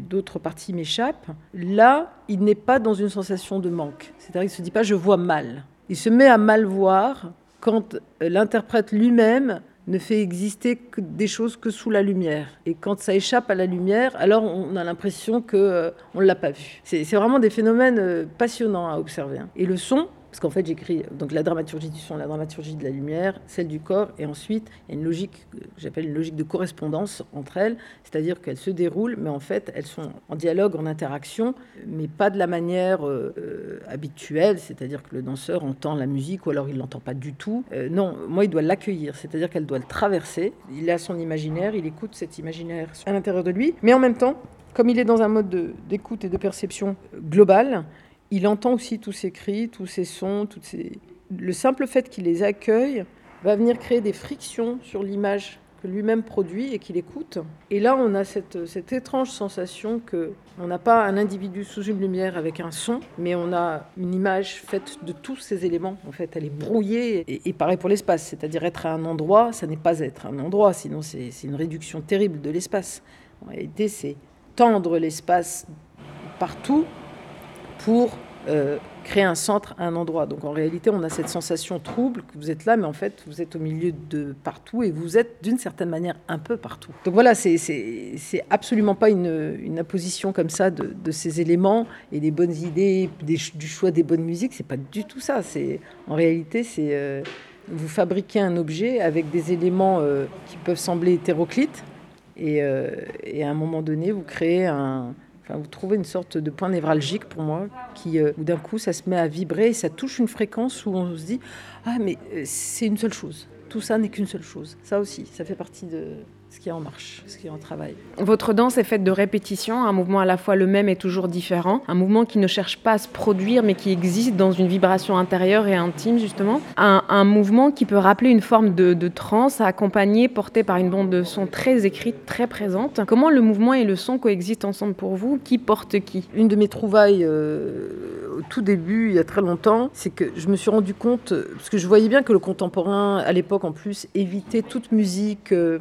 d'autres parties m'échappent. Là, il n'est pas dans une sensation de manque. C'est-à-dire qu'il ne se dit pas je vois mal. Il se met à mal voir quand euh, l'interprète lui-même ne fait exister que des choses que sous la lumière. Et quand ça échappe à la lumière, alors on a l'impression qu'on euh, ne l'a pas vu. C'est vraiment des phénomènes euh, passionnants à observer. Hein. Et le son, parce qu'en fait, j'écris donc la dramaturgie du son, la dramaturgie de la lumière, celle du corps, et ensuite il y a une logique que j'appelle une logique de correspondance entre elles, c'est-à-dire qu'elles se déroulent, mais en fait elles sont en dialogue, en interaction, mais pas de la manière euh, habituelle, c'est-à-dire que le danseur entend la musique ou alors il l'entend pas du tout. Euh, non, moi il doit l'accueillir, c'est-à-dire qu'elle doit le traverser. Il a son imaginaire, il écoute cet imaginaire à l'intérieur de lui, mais en même temps, comme il est dans un mode d'écoute et de perception globale, il entend aussi tous ces cris, tous ces sons, toutes ces... le simple fait qu'il les accueille va venir créer des frictions sur l'image que lui-même produit et qu'il écoute. Et là, on a cette, cette étrange sensation que on n'a pas un individu sous une lumière avec un son, mais on a une image faite de tous ces éléments. En fait, elle est brouillée et, pareil pour l'espace, c'est-à-dire être à un endroit, ça n'est pas être à un endroit, sinon c'est une réduction terrible de l'espace. En réalité, c'est tendre l'espace partout pour euh, créer un centre un endroit. Donc en réalité, on a cette sensation trouble que vous êtes là, mais en fait, vous êtes au milieu de partout et vous êtes d'une certaine manière un peu partout. Donc voilà, c'est absolument pas une, une, imposition comme ça de, ces éléments et des bonnes idées, du choix des bonnes musiques. C'est pas du tout ça. En réalité, c'est euh, vous fabriquez un objet avec des éléments euh, qui peuvent sembler hétéroclites et à un moment donné, vous créez un Enfin, vous trouvez une sorte de point névralgique pour moi, qui euh, d'un coup ça se met à vibrer et ça touche une fréquence où on se dit ah mais euh, c'est une seule chose. Tout ça n'est qu'une seule chose. Ça aussi, ça fait partie de, ce qui est en marche, ce qui est en travail. Votre danse est faite de répétitions, un mouvement à la fois le même et toujours différent, un mouvement qui ne cherche pas à se produire mais qui existe dans une vibration intérieure et intime justement, un, un mouvement qui peut rappeler une forme de, de trance accompagnée, portée par une bande de son très écrite, très présente. Comment le mouvement et le son coexistent ensemble pour vous? Qui porte qui? Une de mes trouvailles euh, au tout début, il y a très longtemps, c'est que je me suis rendu compte, parce que je voyais bien que le contemporain, à l'époque en plus, évitait toute musique... Euh,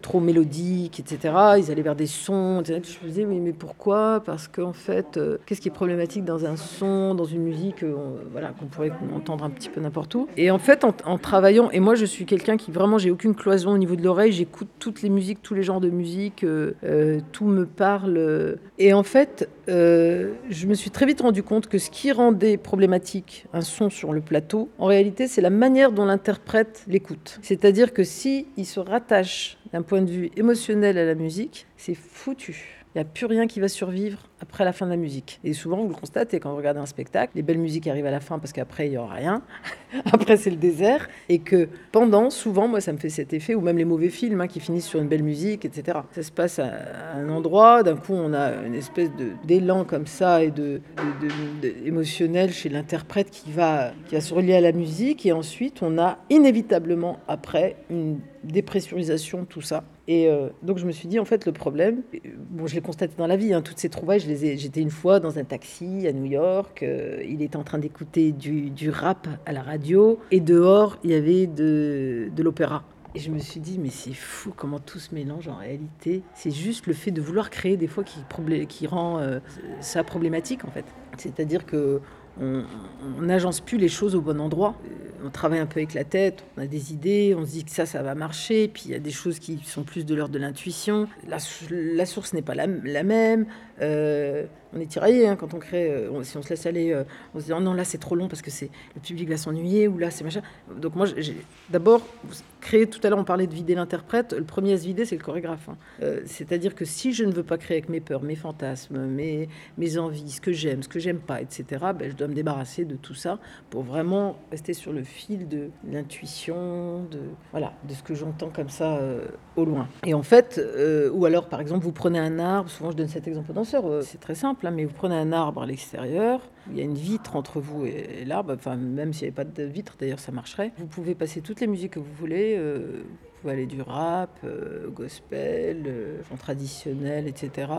trop mélodiques, etc. Ils allaient vers des sons. Etc. Je me disais, mais, mais pourquoi? Parce qu'en fait, euh, qu'est-ce qui est problématique dans un son, dans une musique euh, voilà, qu'on pourrait entendre un petit peu n'importe où? Et en fait, en, en, travaillant, et moi je suis quelqu'un qui vraiment, j'ai aucune cloison au niveau de l'oreille, j'écoute toutes les musiques, tous les genres de musique, euh, tout me parle. Et en fait, je me suis très vite rendu compte que ce qui rendait problématique un son sur le plateau, en réalité, c'est la manière dont l'interprète l'écoute. C'est-à-dire que si il se rattache d'un point de vue émotionnel à la musique, c'est foutu. Il n'y a plus rien qui va survivre après la fin de la musique. Et souvent, vous le constatez quand vous regardez un spectacle, les belles musiques arrivent à la fin parce qu'après, il n'y aura rien. après, c'est le désert. Et que pendant, souvent, moi, ça me fait cet effet, ou même les mauvais films hein, qui finissent sur une belle musique, etc. Ça se passe à un endroit, d'un coup, on a une espèce d'élan comme ça et de, chez l'interprète qui va, qui va se relier à la musique. Et ensuite, on a inévitablement, après, une dépressurisation, tout ça. Et euh, donc je me suis dit, en fait, le problème, bon, je l'ai constaté dans la vie, hein, toutes ces trouvailles, j'étais une fois dans un taxi à New York, euh, il était en train d'écouter du, rap à la radio, et dehors, il y avait de, de l'opéra. Et je me suis dit, mais c'est fou comment tout se mélange en réalité. C'est juste le fait de vouloir créer des fois qui, qui rend euh, ça problématique, en fait. C'est-à-dire que on n'agence plus les choses au bon endroit. On travaille un peu avec la tête, on a des idées, on se dit que ça, ça va marcher, puis il y a des choses qui sont plus de l'ordre de l'intuition. La, la, source n'est pas la, même. Euh, on est tiraillé hein, quand on crée. Euh, si on se laisse aller, euh, on se dit oh non là c'est trop long parce que c'est le public va s'ennuyer ou là c'est machin. Donc moi j'ai d'abord créé tout à l'heure on parlait de vider l'interprète. Le premier à se vider c'est le chorégraphe. Hein. Euh, C'est-à-dire que si je ne veux pas créer avec mes peurs, mes fantasmes, mes mes envies, ce que j'aime, ce que j'aime pas, etc. Ben, je dois me débarrasser de tout ça pour vraiment rester sur le fil de l'intuition, de voilà, de ce que j'entends comme ça euh, au loin. Et en fait, ou alors par exemple vous prenez un arbre. Souvent je donne cet exemple aux danseurs. C'est très simple mais vous prenez un arbre à l'extérieur, il y a une vitre entre vous et, l'arbre, enfin même s'il n'y avait pas de vitre, d'ailleurs ça marcherait. Vous pouvez passer toutes les musiques que vous voulez, euh, vous pouvez aller du rap, euh, gospel, euh, traditionnel, etc.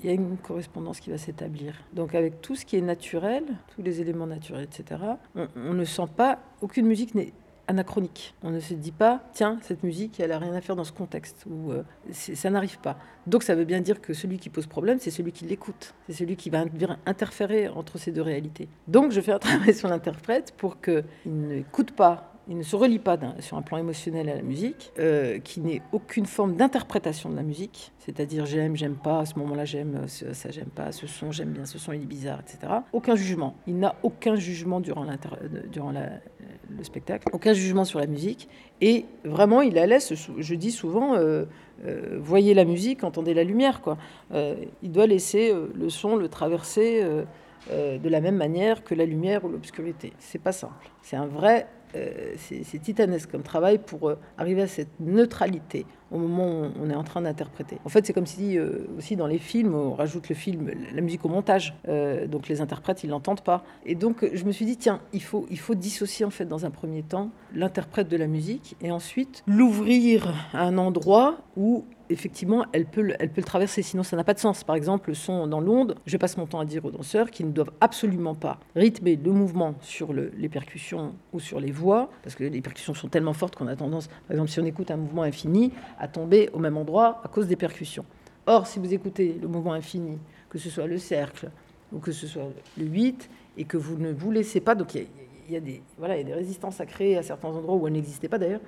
Il y a une correspondance qui va s'établir. Donc avec tout ce qui est naturel, tous les éléments naturels, etc., on ne sent pas, aucune musique n'est anachronique. On ne se dit pas, tiens, cette musique, elle n'a rien à faire dans ce contexte, ou euh, ça n'arrive pas. Donc ça veut bien dire que celui qui pose problème, c'est celui qui l'écoute, c'est celui qui va interférer entre ces deux réalités. Donc je fais un travail sur l'interprète pour qu'il n'écoute pas il ne se relie pas sur un plan émotionnel à la musique, euh, qui n'ait aucune forme d'interprétation de la musique, c'est-à-dire j'aime, j'aime pas, à ce moment-là j'aime, ça j'aime pas, ce son j'aime bien, ce son il est bizarre, etc. Aucun jugement. Il n'a aucun jugement durant, durant le spectacle, aucun jugement sur la musique, et vraiment il la laisse, je dis souvent, euh, euh, voyez la musique, entendez la lumière, quoi. Euh, il doit laisser euh, le son le traverser euh, de la même manière que la lumière ou l'obscurité. C'est pas simple. C'est un vrai euh, c'est titanesque comme travail pour euh, arriver à cette neutralité au moment où on est en train d'interpréter. En fait, c'est comme si euh, aussi dans les films, on rajoute le film, la musique au montage. donc les interprètes, ils l'entendent pas. Et donc je me suis dit, tiens, il faut, il faut dissocier en fait dans un premier temps l'interprète de la musique et ensuite l'ouvrir à un endroit où effectivement, elle peut, elle peut le traverser, sinon ça n'a pas de sens. Par exemple, le son dans l'onde, je passe mon temps à dire aux danseurs qu'ils ne doivent absolument pas rythmer le mouvement sur les percussions ou sur les voix, parce que les percussions sont tellement fortes qu'on a tendance, par exemple, si on écoute un mouvement infini, à tomber au même endroit à cause des percussions. Or, si vous écoutez le mouvement infini, que ce soit le cercle ou que ce soit le 8, et que vous ne vous laissez pas, donc il y, a, des, voilà, il y a des résistances à créer à certains endroits où elles n'existaient pas d'ailleurs,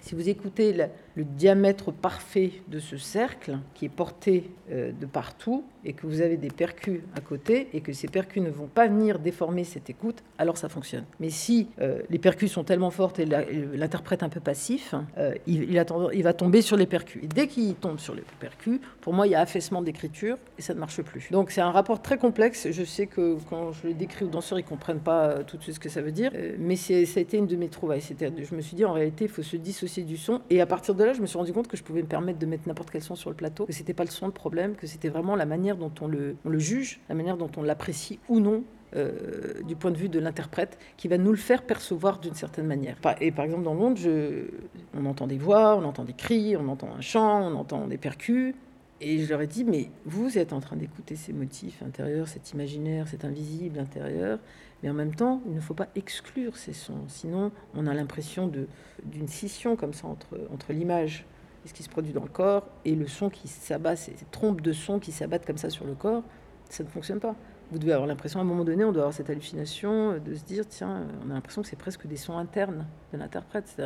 si vous écoutez le, diamètre parfait de ce cercle, qui est porté euh, de partout, et que vous avez des percus à côté, et que ces percus ne vont pas venir déformer cette écoute, alors ça fonctionne. Mais si euh, les percus sont tellement fortes et l'interprète un peu passif, euh, il, il, va tomber sur les percus. Et dès qu'il tombe sur les percus, pour moi, il y a affaissement d'écriture, et ça ne marche plus. Donc c'est un rapport très complexe. Je sais que quand je le décris aux danseurs, ils ne comprennent pas tout de suite ce que ça veut dire, mais ça a été une de mes trouvailles. Je me suis dit, en réalité, il faut se dissocier du son. Et à partir de là, je me suis rendu compte que je pouvais me permettre de mettre n'importe quel son sur le plateau, que c'était pas le son le problème, que c'était vraiment la manière dont on le, juge, la manière dont on l'apprécie ou non euh, du point de vue de l'interprète, qui va nous le faire percevoir d'une certaine manière. Et par exemple, dans le monde, je, on entend des voix, on entend des cris, on entend un chant, on entend des percus. Et je leur ai dit, mais vous êtes en train d'écouter ces motifs intérieurs, cet imaginaire, cet invisible intérieur, mais en même temps, il ne faut pas exclure ces sons. Sinon, on a l'impression d'une scission comme ça entre, l'image et ce qui se produit dans le corps et le son qui s'abat, ces trompes de son qui s'abattent comme ça sur le corps. Ça ne fonctionne pas. Vous devez avoir l'impression, à un moment donné, on doit avoir cette hallucination de se dire, tiens, on a l'impression que c'est presque des sons internes de l'interprète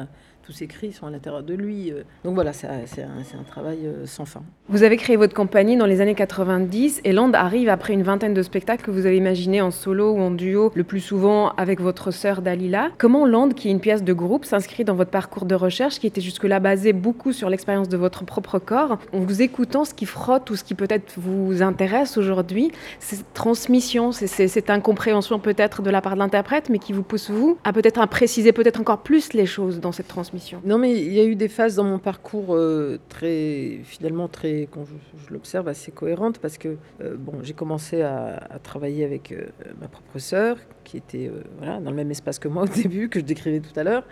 tous ces cris sont à l'intérieur de lui. Euh. Donc voilà, c'est un, travail euh, sans fin. Vous avez créé votre compagnie dans les années 90 et Land arrive après une vingtaine de spectacles que vous avez imaginés en solo ou en duo, le plus souvent avec votre sœur Dalila. Comment Land, qui est une pièce de groupe, s'inscrit dans votre parcours de recherche qui était jusque-là basé beaucoup sur l'expérience de votre propre corps? En vous écoutant, ce qui frotte ou ce qui peut-être vous intéresse aujourd'hui, c'est cette c'est cette incompréhension peut-être de la part de l'interprète, mais qui vous pousse, vous, à peut-être préciser peut-être encore plus les choses dans cette transmission non, mais il y a eu des phases dans mon parcours euh, très, finalement, très, quand je, l'observe, assez cohérentes parce que euh, bon, j'ai commencé à, travailler avec euh, ma propre sœur qui était voilà, dans le même espace que moi au début, que je décrivais tout à l'heure.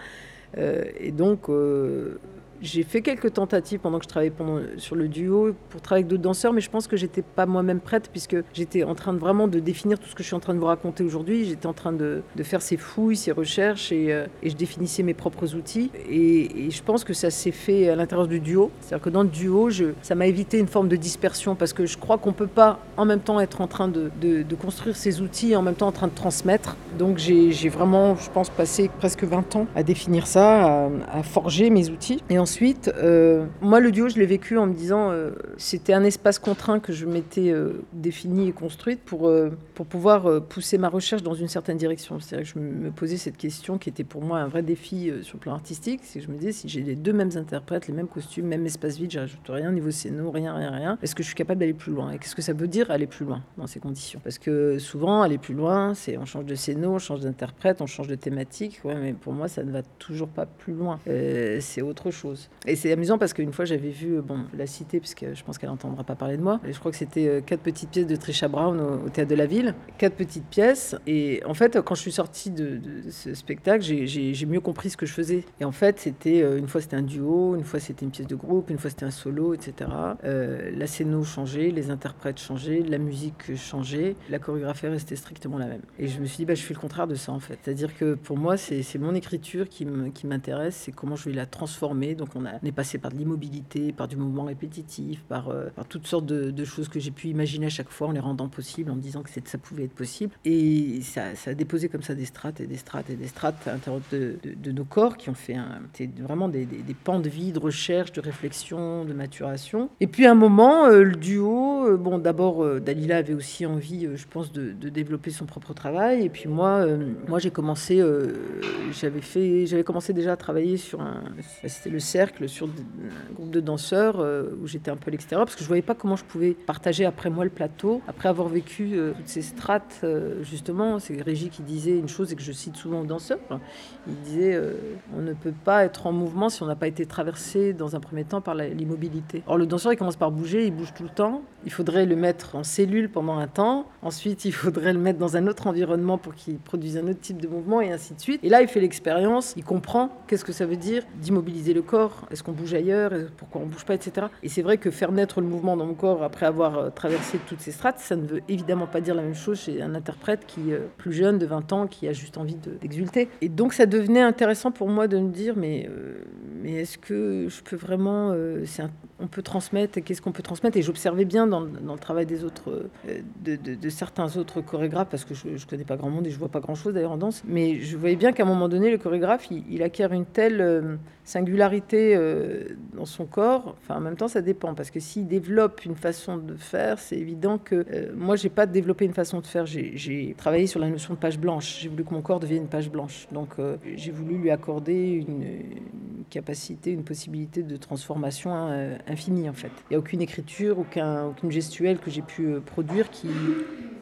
et donc, j'ai fait quelques tentatives pendant que je travaillais sur le duo pour travailler avec d'autres danseurs, mais je pense que j'étais pas moi-même prête puisque j'étais en train de vraiment de définir tout ce que je suis en train de vous raconter aujourd'hui. J'étais en train de, faire ces fouilles, ces recherches et, euh, je définissais mes propres outils. Et, je pense que ça s'est fait à l'intérieur du duo. C'est-à-dire que dans le duo, ça m'a évité une forme de dispersion parce que je crois qu'on peut pas en même temps être en train de, construire ces outils et en même temps en train de transmettre. Donc j'ai vraiment, je pense, passé presque 20 ans à définir ça, à, forger mes outils. Ensuite, euh, moi, le duo, je l'ai vécu en me disant, euh, c'était un espace contraint que je m'étais euh, défini et construite pour, pour pouvoir pousser ma recherche dans une certaine direction. C'est-à-dire que je me posais cette question qui était pour moi un vrai défi sur le plan artistique. C'est que je me disais, si j'ai les deux mêmes interprètes, les mêmes costumes, même espace vide, j'ajoute rien niveau scéno, rien, rien, rien. Est-ce que je suis capable d'aller plus loin? Et qu'est-ce que ça veut dire aller plus loin dans ces conditions? Parce que souvent, aller plus loin, c'est on change de scéno, on change d'interprète, on change de thématique. Ouais, mais pour moi, ça ne va toujours pas plus loin. c'est autre chose. Et c'est amusant parce qu'une fois, j'avais vu, bon, la cité, puisque je pense qu'elle n'entendra pas parler de moi. Je crois que c'était euh, quatre petites pièces de Trisha Brown au, Théâtre de la Ville. Quatre petites pièces. Et en fait, quand je suis sortie de, ce spectacle, j'ai mieux compris ce que je faisais. Et en fait, c'était euh, une fois c'était un duo, une fois c'était une pièce de groupe, une fois c'était un solo, etc. Euh, la scéno changeait, les interprètes changeaient, la musique changeait, la chorégraphie restait strictement la même. Et je me suis dit, bah, je fais le contraire de ça en fait. C'est-à-dire que pour moi, c'est mon écriture qui m'intéresse, c'est comment je vais la transformer. On, est passé par de l'immobilité, par du mouvement répétitif, par, euh, toutes sortes de, choses que j'ai pu imaginer à chaque fois en les rendant possibles, en me disant que ça pouvait être possible. Et ça, a déposé comme ça des strates et des strates et des strates à l'intérieur de, de, nos corps qui ont fait vraiment des, des, pans de vie, de recherche, de réflexion, de maturation. Et puis à un moment, euh, le duo plateau. bon, d'abord, Dalila avait aussi envie, je pense, de, développer son propre travail. Et puis moi, moi j'ai commencé, j'avais j'avais commencé déjà à travailler sur un, c'était le sur un groupe de danseurs où j'étais un peu à l'extérieur parce que je voyais pas comment je pouvais partager après moi le plateau, après avoir vécu toutes ces strates. justement, c'est Régis qui disait une chose et que je cite souvent aux danseurs. Il disait, on ne peut pas être en mouvement si on n'a pas été traversé dans un premier temps par l'immobilité. Or, le danseur, il commence par bouger, il bouge tout le temps. Il faudrait le mettre en cellule pendant un temps. Ensuite, il faudrait le mettre dans un autre environnement pour qu'il produise un autre type de mouvement et ainsi de suite. Et là, il fait l'expérience, il comprend qu'est-ce que ça veut dire d'immobiliser le corps. Est-ce qu'on bouge ailleurs Pourquoi on bouge pas, etc. Et c'est vrai que faire naître le mouvement dans mon corps après avoir euh, traversé toutes ces strates, ça ne veut évidemment pas dire la même chose chez un interprète qui, euh, plus jeune, de 20 ans, qui a juste envie d'exulter. et donc, ça devenait intéressant pour moi de me dire, mais, euh, mais est-ce que je peux vraiment, on peut transmettre, qu'est-ce qu'on peut transmettre Et j'observais bien dans, le travail des autres, euh, de, certains autres chorégraphes, parce que je, ne connais pas grand monde et je vois pas grand chose d'ailleurs en danse, mais je voyais bien qu'à un moment donné, le chorégraphe, il, acquiert une telle euh, singularité euh, dans son corps. Enfin, en même temps, ça dépend, parce que s'il développe une façon de faire, c'est évident que moi, j'ai pas développé une façon de faire. J'ai travaillé sur la notion de page blanche. J'ai voulu que mon corps devienne une page blanche. Donc, j'ai voulu lui accorder une, capacité, une possibilité de transformation hein, infinie, en fait. Il n'y a aucune écriture, aucun, aucune gestuelle que j'ai pu euh, produire qui,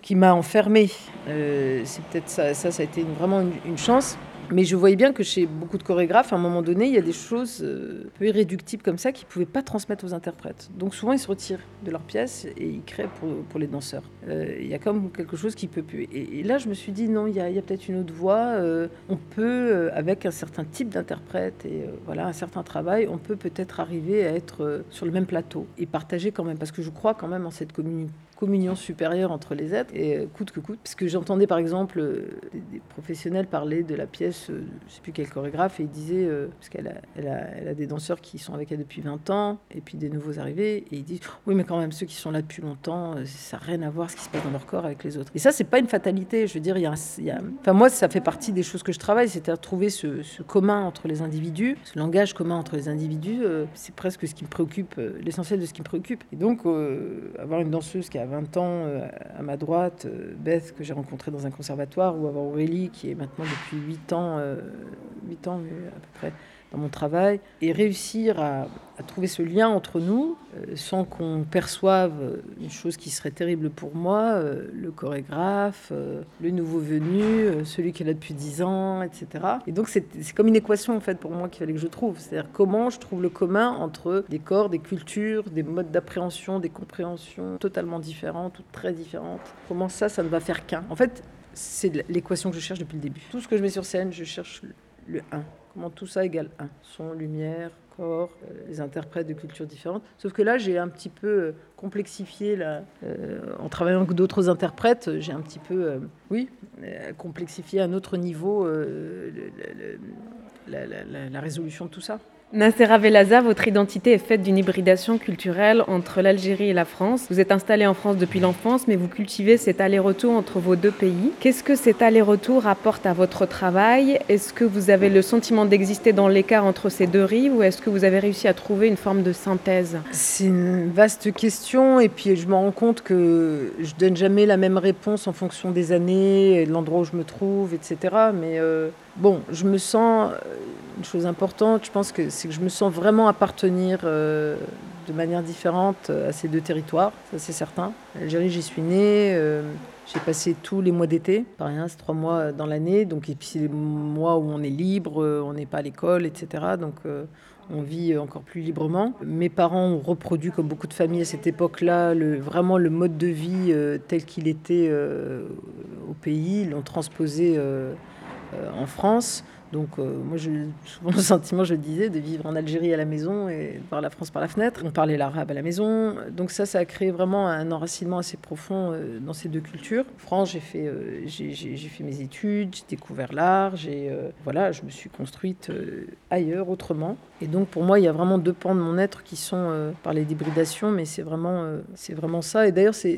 qui m'a enfermé. Euh, c'est peut-être ça, ça a été vraiment une chance. Mais je voyais bien que chez beaucoup de chorégraphes, à un moment donné, il y a des choses euh, peu irréductibles comme ça qu'ils ne pouvaient pas transmettre aux interprètes. Donc souvent, ils se retirent de leur pièce et ils créent pour, pour les danseurs. Euh, il y a comme quelque chose qui peut plus. Et, là, je me suis dit, non, il y a, peut-être une autre voie. Euh, on peut, avec un certain type d'interprète et voilà, un certain travail, on peut peut-être arriver à être sur le même plateau et partager quand même. Parce que je crois quand même en cette communauté communion supérieure entre les êtres, et euh, coûte que coûte. Parce que j'entendais par exemple euh, des, professionnels parler de la pièce, euh, je sais plus quel chorégraphe, et il disait, parce qu'elle a, des danseurs qui sont avec elle depuis 20 ans, et puis des nouveaux arrivés, et il dit, oui, mais quand même, ceux qui sont là depuis longtemps, ça n'a rien à voir ce qui se passe dans leur corps avec les autres. Et ça, c'est pas une fatalité. Je veux dire, y a, y a... Enfin, moi, ça fait partie des choses que je travaille, c'est à trouver ce, ce, commun entre les individus, ce langage commun entre les individus, c'est presque ce qui me préoccupe, l'essentiel de ce qui me préoccupe. Et donc, avoir une danseuse qui a 20 ans euh, à ma droite, euh, Beth, que j'ai rencontrée dans un conservatoire, ou avoir Aurélie, qui est maintenant depuis 8 ans, 8 euh, ans à peu près, dans mon travail, et réussir à, trouver ce lien entre nous euh, sans qu'on perçoive une chose qui serait terrible pour moi, euh, le chorégraphe, euh, le nouveau venu, celui qui est là depuis 10 ans, etc. Et donc c'est comme une équation en fait pour moi qu'il fallait que je trouve, c'est-à-dire comment je trouve le commun entre des corps, des cultures, des modes d'appréhension, des compréhensions totalement différentes ou très différentes. Comment ça, ça ne va faire qu'un? En fait, c'est l'équation que je cherche depuis le début. Tout ce que je mets sur scène, je cherche le 1. Comment tout ça égale 1 Son, lumière, corps, euh, les interprètes de cultures différentes. Sauf que là, j'ai un petit peu euh, complexifié, là, euh, en travaillant avec d'autres interprètes, j'ai un petit peu, oui, complexifié à un autre niveau la résolution de tout ça. Nassera Velaza, votre identité est faite d'une hybridation culturelle entre l'Algérie et la France. Vous êtes installé en France depuis l'enfance, mais vous cultivez cet aller-retour entre vos deux pays. Qu'est-ce que cet aller-retour apporte à votre travail? Est-ce que vous avez le sentiment d'exister dans l'écart entre ces deux rives ou est-ce que vous avez réussi à trouver une forme de synthèse? C'est une vaste question et puis je me rends compte que je donne jamais la même réponse en fonction des années, de l'endroit où je me trouve, etc. bon, je me sens une chose importante, je pense que c'est que je me sens vraiment appartenir euh, de manière différente euh, à ces deux territoires, ça c'est certain. Algérie, j'y suis née, euh, j'ai passé tous les mois d'été, pas rien, c'est trois mois dans l'année, donc c'est les mois où on est libre, on n'est pas à l'école, etc. Donc on vit encore plus librement. Mes parents ont reproduit, comme beaucoup de familles à cette époque-là, vraiment le mode de vie tel qu'il était au pays, ils l'ont transposé en France. Donc euh, moi, j'ai souvent le sentiment, je le disais, de vivre en Algérie à la maison et de voir la France par la fenêtre. On parlait l'arabe à la maison. Donc ça, ça a créé vraiment un enracinement assez profond euh, dans ces deux cultures. En France, j'ai fait, euh, mes études, j'ai découvert l'art, j'ai, voilà, je me suis construite ailleurs, autrement. Et donc pour moi, il y a vraiment deux pans de mon être qui sont par les d'hybridation, mais c'est vraiment, c'est vraiment ça. Et d'ailleurs, ça,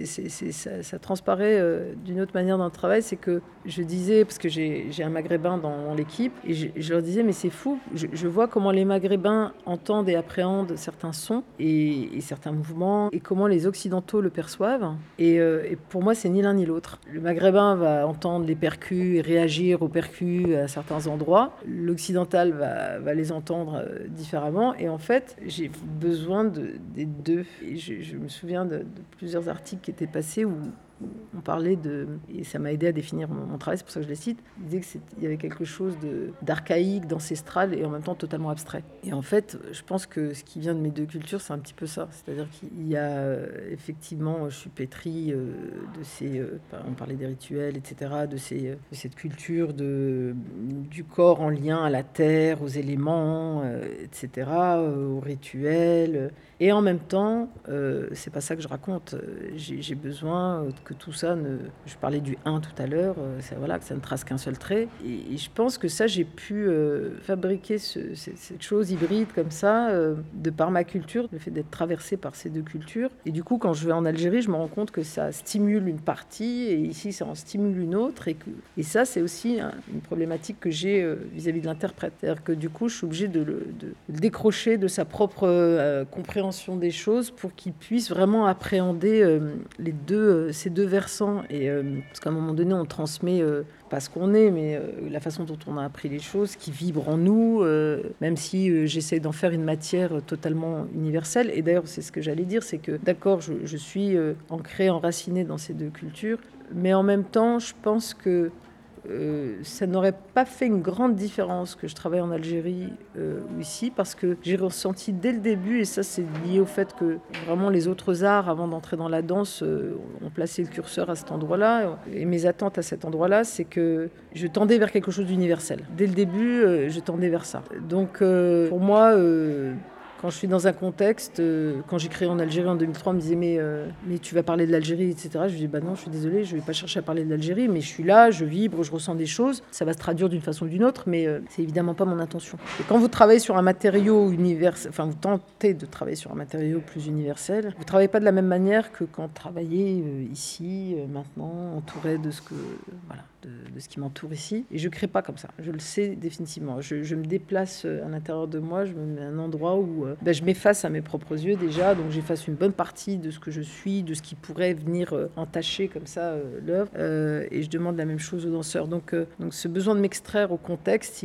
ça, transparaît d'une autre manière dans le travail, c'est que je disais, parce que j'ai, un maghrébin dans l'équipe, Et je, leur disais, mais c'est fou, je, vois comment les Maghrébins entendent et appréhendent certains sons et, certains mouvements, et comment les Occidentaux le perçoivent. Et, euh, et pour moi, c'est ni l'un ni l'autre. Le Maghrébin va entendre les percus et réagir aux percus à certains endroits. L'Occidental va, les entendre euh, différemment. Et en fait, j'ai besoin de, des deux. Et je, je me souviens de, de plusieurs articles qui étaient passés où on parlait de, et ça m'a aidé à définir mon, travail, c'est pour ça que je les cite, il disait qu'il y avait quelque chose d'archaïque, d'ancestral et en même temps totalement abstrait. Et en fait, je pense que ce qui vient de mes deux cultures, c'est un petit peu ça. C'est-à-dire qu'il y a effectivement, je suis pétrie euh, de ces, euh, on parlait des rituels, etc., de, ces, euh, de cette culture de, du corps en lien à la terre, aux éléments, euh, etc., aux rituels. Et en même temps, euh, c'est pas ça que je raconte. Euh, J'ai besoin que tout ça ne. Je parlais du 1 tout à l'heure, euh, voilà, que ça ne trace qu'un seul trait. Et, je pense que ça, j'ai pu euh, fabriquer ce- ce- cette chose hybride comme ça, de par ma culture, le fait d'être traversé par ces deux cultures. Et du coup, quand je vais en Algérie, je me rends compte que ça stimule une partie, et ici, ça en stimule une autre. Et, ça, c'est aussi une problématique que j'ai vis-à-vis de l'interprète. C'est-à-dire que du coup, je suis obligée de de le décrocher de sa propre euh, des choses pour qu'il puisse vraiment appréhender euh, les deux, euh, ces deux versants. Et, euh, parce qu'à un moment donné, on transmet pas ce qu'on est, mais la façon dont on a appris les choses, qui vibre en nous, même si j'essaie d'en faire une matière totalement universelle. Et d'ailleurs, c'est ce que j'allais dire, c'est que d'accord, je, je suis ancrée, enracinée dans ces deux cultures, mais en même temps, je pense que euh, ça n'aurait pas fait une grande différence que je travaille en Algérie euh, ou ici, parce que j'ai ressenti dès le début, et ça c'est lié au fait que vraiment les autres arts, avant d'entrer dans la danse, euh, ont placé le curseur à cet endroit-là. Et mes attentes à cet endroit-là, c'est que je tendais vers quelque chose d'universel. Dès le début, euh, je tendais vers ça. Donc pour moi, quand je suis dans un contexte, euh, quand j'ai créé en Algérie en 2003, on me disait mais, euh, mais tu vas parler de l'Algérie, etc. Je dis bah non, je suis désolée, je vais pas chercher à parler de l'Algérie, mais je suis là, je vibre, je ressens des choses. Ça va se traduire d'une façon ou d'une autre, mais euh, c'est évidemment pas mon intention. Et quand vous travaillez sur un matériau universel, enfin vous tentez de travailler sur un matériau plus universel, vous travaillez pas de la même manière que quand vous travaillez euh, ici, maintenant, entouré de ce que voilà, de, ce qui m'entoure ici. Et je crée pas comme ça. Je le sais définitivement. Je, je me déplace à l'intérieur de moi. Je me mets à un endroit où euh, ben, je m'efface à mes propres yeux déjà. Donc j'efface une bonne partie de ce que je suis, de ce qui pourrait venir euh, entacher comme ça euh, l'œuvre. Et je demande la même chose aux danseurs. Donc, donc ce besoin de m'extraire au contexte,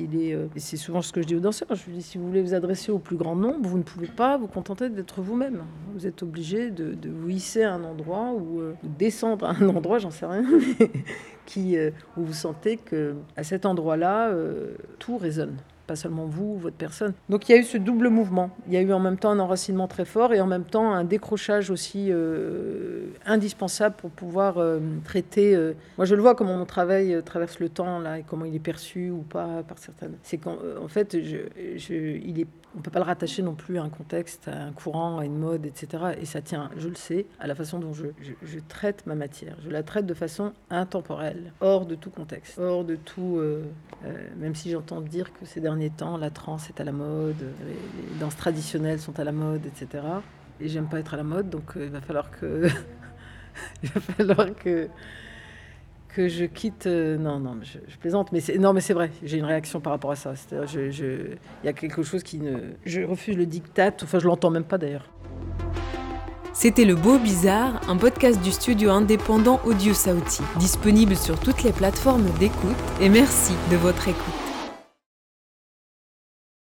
c'est souvent ce que je dis aux danseurs. Je dis si vous voulez vous adresser au plus grand nombre, vous ne pouvez pas vous contenter d'être vous-même. Vous êtes obligé de, vous hisser à un endroit ou de descendre à un endroit, j'en sais rien. qui, où vous sentez que à cet endroit-là, tout résonne. Pas seulement vous, votre personne. Donc il y a eu ce double mouvement. Il y a eu en même temps un enracinement très fort et en même temps un décrochage aussi euh, indispensable pour pouvoir euh, traiter. euh, Moi je le vois comment mon travail traverse le temps là et comment il est perçu ou pas par certaines. C'est qu'en en fait, il est, on peut pas le rattacher non plus à un contexte, à un courant, à une mode, etc. Et ça tient, je le sais, à la façon dont je, je, traite ma matière. Je la traite de façon intemporelle, hors de tout contexte, hors de tout. euh, euh, même si j'entends dire que ces derniers temps, la trance est à la mode, les, les danses traditionnelles sont à la mode, etc. Et j'aime pas être à la mode, donc euh, il va falloir que. il va falloir que je quitte. euh, non, non, je, plaisante, mais c'est non, mais c'est vrai. J'ai une réaction par rapport à ça. C'est-à-dire, il y a quelque chose qui ne. Je refuse le diktat. Enfin, je l'entends même pas d'ailleurs. C'était Le Beau Bizarre, un podcast du studio indépendant Audio Sauti, disponible sur toutes les plateformes d'écoute, et merci de votre écoute.